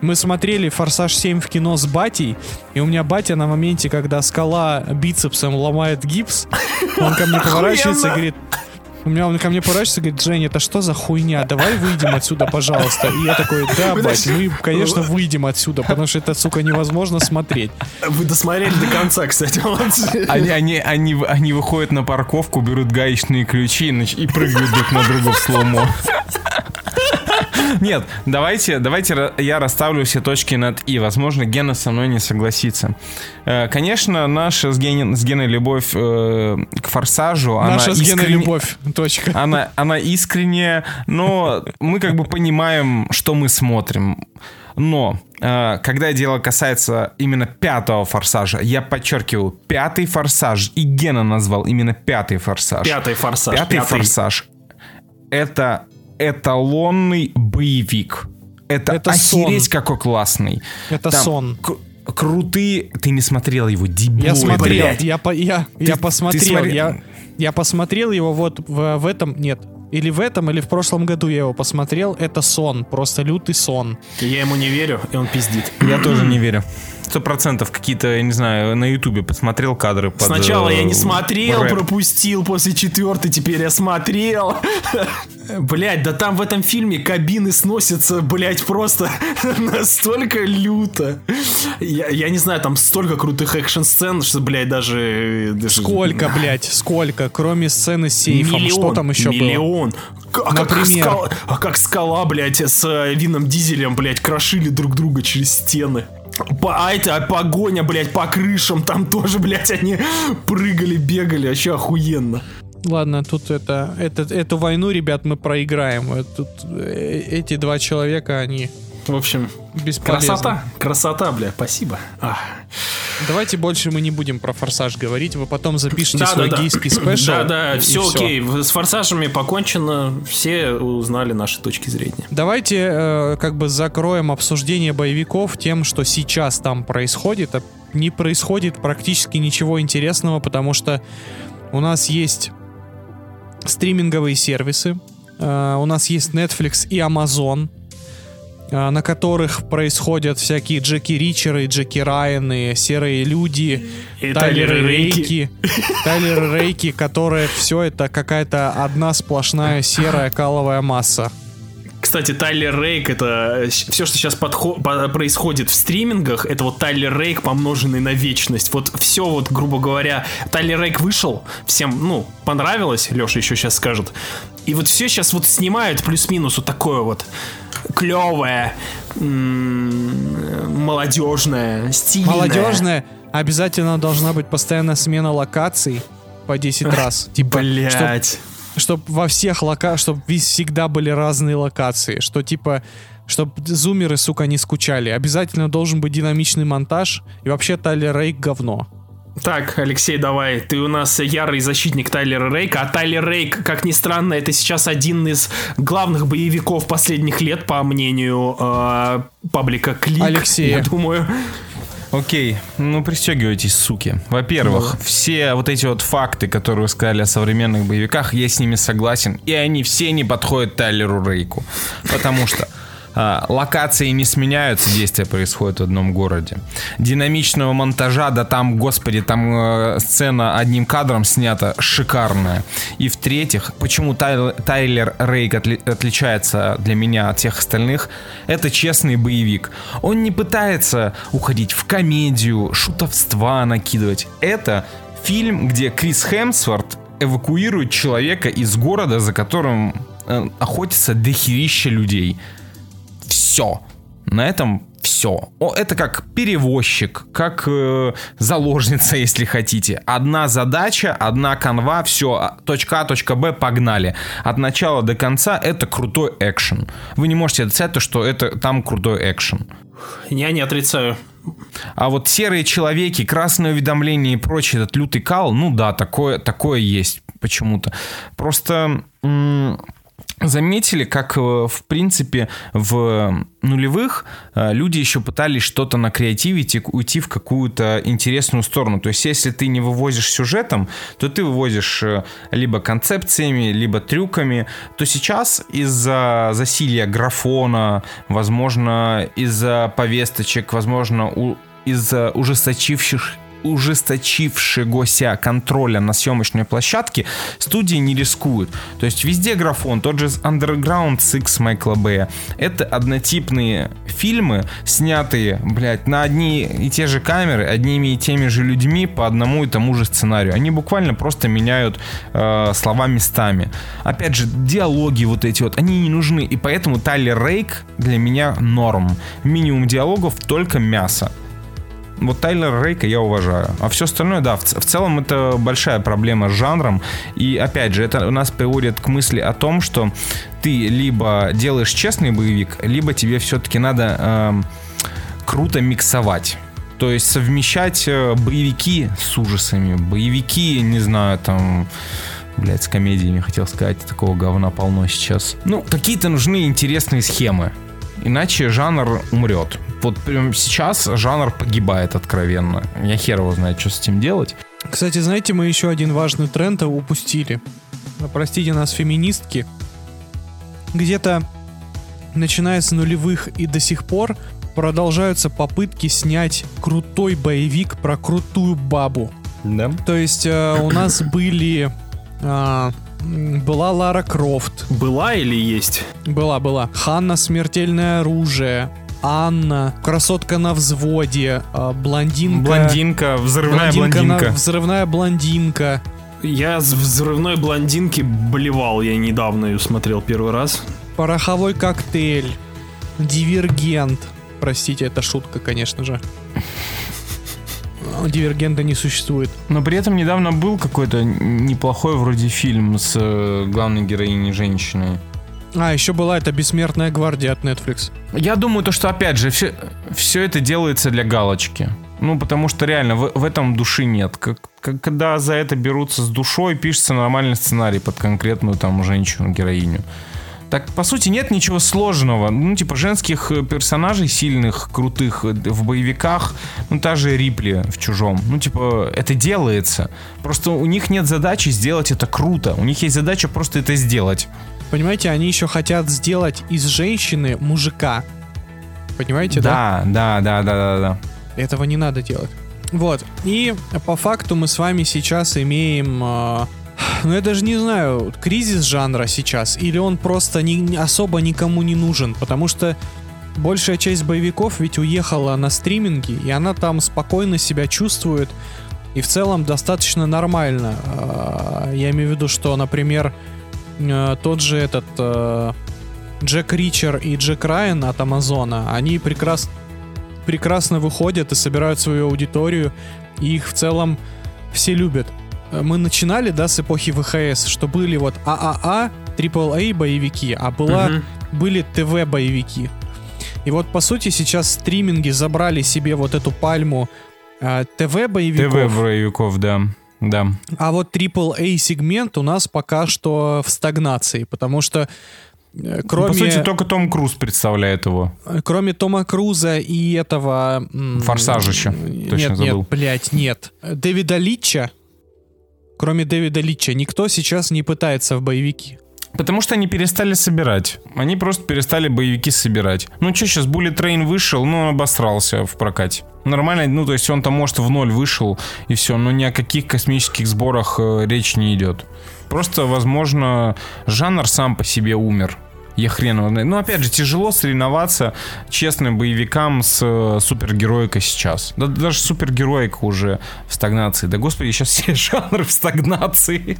Мы смотрели «Форсаж 7» в кино с батей, и у меня батя на моменте, когда скала бицепсом ломает гипс, он ко мне (laughs) поворачивается и говорит, у меня он ко мне поворачивается и говорит, Жень, это что за хуйня? Давай выйдем отсюда, пожалуйста. И я такой, да, бать, мы, конечно, выйдем отсюда, потому что это, сука, невозможно смотреть. Вы досмотрели до конца, кстати, молодцы. Они, они, они, они выходят на парковку, берут гаечные ключи и прыгают друг на друга в сломо. Нет, давайте, давайте я расставлю все точки над «и». Возможно, Гена со мной не согласится. Э, Конечно, наша с, Гене- с Геной любовь э, к «Форсажу», Наша она с Геной искренне- любовь. Точка. Она, она искренняя, но мы как бы понимаем, что мы смотрим. Но э, когда дело касается именно пятого форсажа, я подчеркиваю, пятый форсаж, и Гена назвал именно пятый форсаж. Пятый форсаж. Пятый, форсаж это эталонный боевик. Это, Это охереть сон. какой классный. Это Там сон. кру- крутые... Ты не смотрел его, дебил. Я смотрел, блядь. я, по- я, я ты посмотрел, смотри- я, я посмотрел его вот в, в этом, нет, или в этом, или в прошлом году я его посмотрел, это сон, просто лютый сон. Я ему не верю, и он пиздит. Я тоже не верю. Сто процентов какие-то, я не знаю, на ютубе посмотрел кадры под, Сначала э, я не смотрел, рэп. пропустил, после четвертой теперь я смотрел. (laughs) Блять, да там в этом фильме кабины сносятся, блять, просто (laughs) настолько люто. Я, я не знаю, там столько крутых экшн-сцен, что, блядь, даже... даже- Сколько, (laughs) блядь, сколько, кроме сцены с сейфом, Миллион, что там еще было? миллион. К- А как, Например? скала, а как скала, блядь, с э, Вином Дизелем, блядь, крошили друг друга через стены. По, а это, а погоня, блядь, по крышам, там тоже, блядь, они прыгали, бегали, вообще охуенно. Ладно, тут это, это, эту войну, ребят, мы проиграем. Тут э, эти два человека, они В общем, бесполезны. красота. Красота, бля, спасибо. Ах. Давайте больше мы не будем про форсаж говорить. Вы потом запишите Да, свой да, да. гейский (clears throat) спешл. Да, да, все всё. окей. С форсажами покончено. Все узнали наши точки зрения. Давайте э, как бы закроем обсуждение боевиков тем, что сейчас там происходит. А Не происходит практически ничего интересного, потому что у нас есть стриминговые сервисы, э, у нас есть Netflix и Amazon, на которых происходят всякие Джеки Ричеры, Джеки Райаны, Серые Люди, И Тайлеры Тайлеры Рейки, (laughs) Тайлеры Рейки, которые все это какая-то одна сплошная серая каловая масса. Кстати, Тайлер Рейк это все, что сейчас подхо- по- происходит в стримингах, это вот Тайлер Рейк помноженный на вечность. Вот все вот, грубо говоря, Тайлер Рейк вышел, всем, ну, понравилось, Леша еще сейчас скажет. И вот все сейчас вот снимают плюс-минус вот такое вот клевое, молодежное, стильное. Молодежная обязательно должна быть постоянно смена локаций по 10 (laughs) раз. Типа, Блять. Чтобы во всех лока... чтобы всегда были разные локации. Что типа, чтобы зумеры, сука, не скучали. Обязательно должен быть динамичный монтаж. И вообще Тайлер Рейк говно. Так, Алексей, давай, ты у нас ярый защитник Тайлера Рейка, а Тайлер Рейк, как ни странно, это сейчас один из главных боевиков последних лет, по мнению э, паблика Клик. Алексея. Я думаю. Окей, ну пристегивайтесь, суки. Во-первых, все вот эти вот факты, которые вы сказали о современных боевиках, я с ними согласен. И они все не подходят Тайлеру Рейку. Потому что локации не сменяются, действия происходят в одном городе. Динамичного монтажа, да там, господи, там э, сцена одним кадром снята шикарная. И в-третьих, почему Тайл- Тайлер Рейк отли- отличается для меня от всех остальных, это честный боевик. Он не пытается уходить в комедию, шутовства накидывать. Это фильм, где Крис Хемсворт эвакуирует человека из города, за которым э, охотится дохерища людей. Все. На этом все. О, это как перевозчик, как э, заложница, (laughs) если хотите. Одна задача, одна канва, все, точка А, точка Б, погнали. От начала до конца это крутой экшен. Вы не можете отрицать то, что это там крутой экшен. Я не отрицаю. А вот серые человеки, красное уведомление и прочее, этот лютый кал, ну да, такое, такое есть почему-то. Просто м, заметили, как, э, в принципе, в нулевых э, люди еще пытались что-то накреативить и уйти в какую-то интересную сторону. То есть, если ты не вывозишь сюжетом, то ты вывозишь э, либо концепциями, либо трюками. То сейчас из-за засилия графона, возможно, из-за повесточек, возможно, у- из-за ужесточивших ужесточившегося контроля на съемочной площадке, студии не рискуют. То есть везде графон, тот же Underground Six Майкла Бэя. Это однотипные фильмы, снятые, блядь, на одни и те же камеры, одними и теми же людьми по одному и тому же сценарию. Они буквально просто меняют э, слова местами. Опять же, диалоги вот эти вот, они не нужны. И поэтому Тайлер Рейк для меня норм. Минимум диалогов, только мясо. Вот Тайлера Рейка я уважаю. А все остальное, да, в, в целом это большая проблема с жанром. И опять же, это у нас приводит к мысли о том, что ты либо делаешь честный боевик, либо тебе все-таки надо эм, круто миксовать. То есть совмещать э, боевики с ужасами, боевики, не знаю, там, блядь, с комедиями, хотел сказать, такого говна полно сейчас. Ну, какие-то нужны интересные схемы. Иначе жанр умрет. Вот прям сейчас жанр погибает откровенно. Я хер его знает, что с этим делать. Кстати, знаете, мы еще один важный тренд упустили. Простите нас, феминистки. Где-то начиная с нулевых и до сих пор продолжаются попытки снять крутой боевик про крутую бабу. Да? То есть э, у нас (clears throat) были... а, м, была Лара Крофт. Была или есть? Была, была. Ханна Смертельное оружие. Анна, красотка на взводе, а, блондинка. Блондинка, взрывная блондинка. на- взрывная блондинка. Я с взрывной блондинки блевал, я недавно ее смотрел первый раз. Пороховой коктейль. Дивергент. Простите, это шутка, конечно же. (laughs) Дивергента не существует. Но при этом недавно был какой-то неплохой вроде фильм с э, главной героиней женщиной. А, еще была эта «Бессмертная гвардия» от Netflix. Я думаю, то, что опять же, все, все это делается для галочки. Ну, потому что реально в, в этом души нет. Как, как- когда за это берутся с душой, пишется нормальный сценарий под конкретную там женщину, героиню. Так, по сути, нет ничего сложного. Ну, типа, женских э, персонажей сильных, крутых э, в боевиках, ну, та же Рипли в «Чужом». Ну, типа, это делается. Просто у них нет задачи сделать это круто. У них есть задача просто это сделать. Понимаете, они еще хотят сделать из женщины мужика. Понимаете, да? Да, да, да, да, да, да. Этого не надо делать. Вот. И по факту мы с вами сейчас имеем... э, ну, я даже не знаю, кризис жанра сейчас, или он просто не, особо никому не нужен, потому что большая часть боевиков ведь уехала на стриминги, и она там спокойно себя чувствует, и в целом достаточно нормально. А, Я имею в виду, что, например, э, тот же этот э, Джек Ричер и Джек Райан от Амазона, они прекрасно прекрасно выходят и собирают свою аудиторию, и их в целом все любят. Э, Мы начинали, да, с эпохи ВХС, что были вот ААА, AAA боевики, а была, Мгм. были ТВ боевики. И вот, по сути, сейчас стриминги забрали себе вот эту пальму э, ТВ боевиков, ТВ боевиков, да. Да. а вот AAA сегмент у нас пока что в стагнации, потому что э, кроме... По сути, только Том Круз представляет его. Э, Кроме Тома Круза и этого... м, Форсажища. м, Точно нет, забыл. нет, блядь, нет. Дэвида Литча, кроме Дэвида Литча, никто сейчас не пытается в боевики. Потому что они перестали собирать. Они просто перестали боевики собирать. Ну что, сейчас Bullet Train вышел, ну обосрался в прокате. Нормально, ну то есть он там может в ноль вышел и все, но ни о каких космических сборах э, речь не идет. Просто, возможно, жанр сам по себе умер. Я хрен его знает. Ну, опять же, тяжело соревноваться честным боевикам с э, супергероикой сейчас. Да, даже супергероика уже в стагнации. Да, господи, сейчас все (laughs) жанры в стагнации.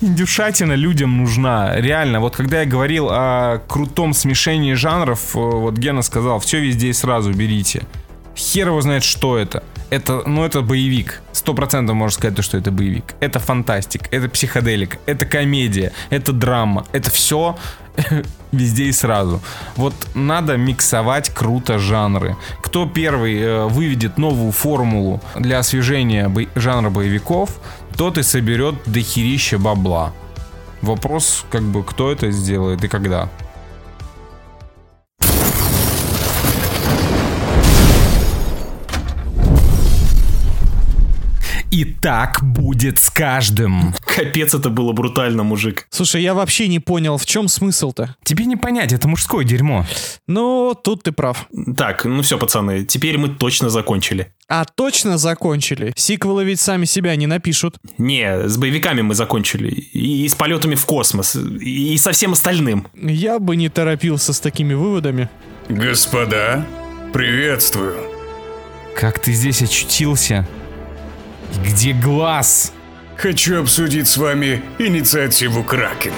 Индюшатина людям нужна. Реально, вот когда я говорил о крутом смешении жанров, э, вот Гена сказал, все везде и сразу берите. Хер его знает, что это. Это, ну, это боевик. Сто процентов можно сказать, то, что это боевик. Это фантастик, это психоделик, это комедия, это драма. Это все (laughs) везде и сразу. Вот надо миксовать круто жанры. Кто первый э, выведет новую формулу для освежения бой- жанра боевиков, тот и соберет дохерища бабла. Вопрос, как бы, кто это сделает и когда. И так будет с каждым. Капец, это было брутально, мужик. Слушай, я вообще не понял, в чем смысл-то? Тебе не понять, это мужское дерьмо. Ну, тут ты прав. Так, ну все, пацаны, теперь мы точно закончили. А точно закончили? Сиквелы ведь сами себя не напишут. Не, с боевиками мы закончили. И, и с полетами в космос. И, и со всем остальным. Я бы не торопился с такими выводами. Господа, приветствую. Как ты здесь очутился? Где глаз? Хочу обсудить с вами инициативу Кракена.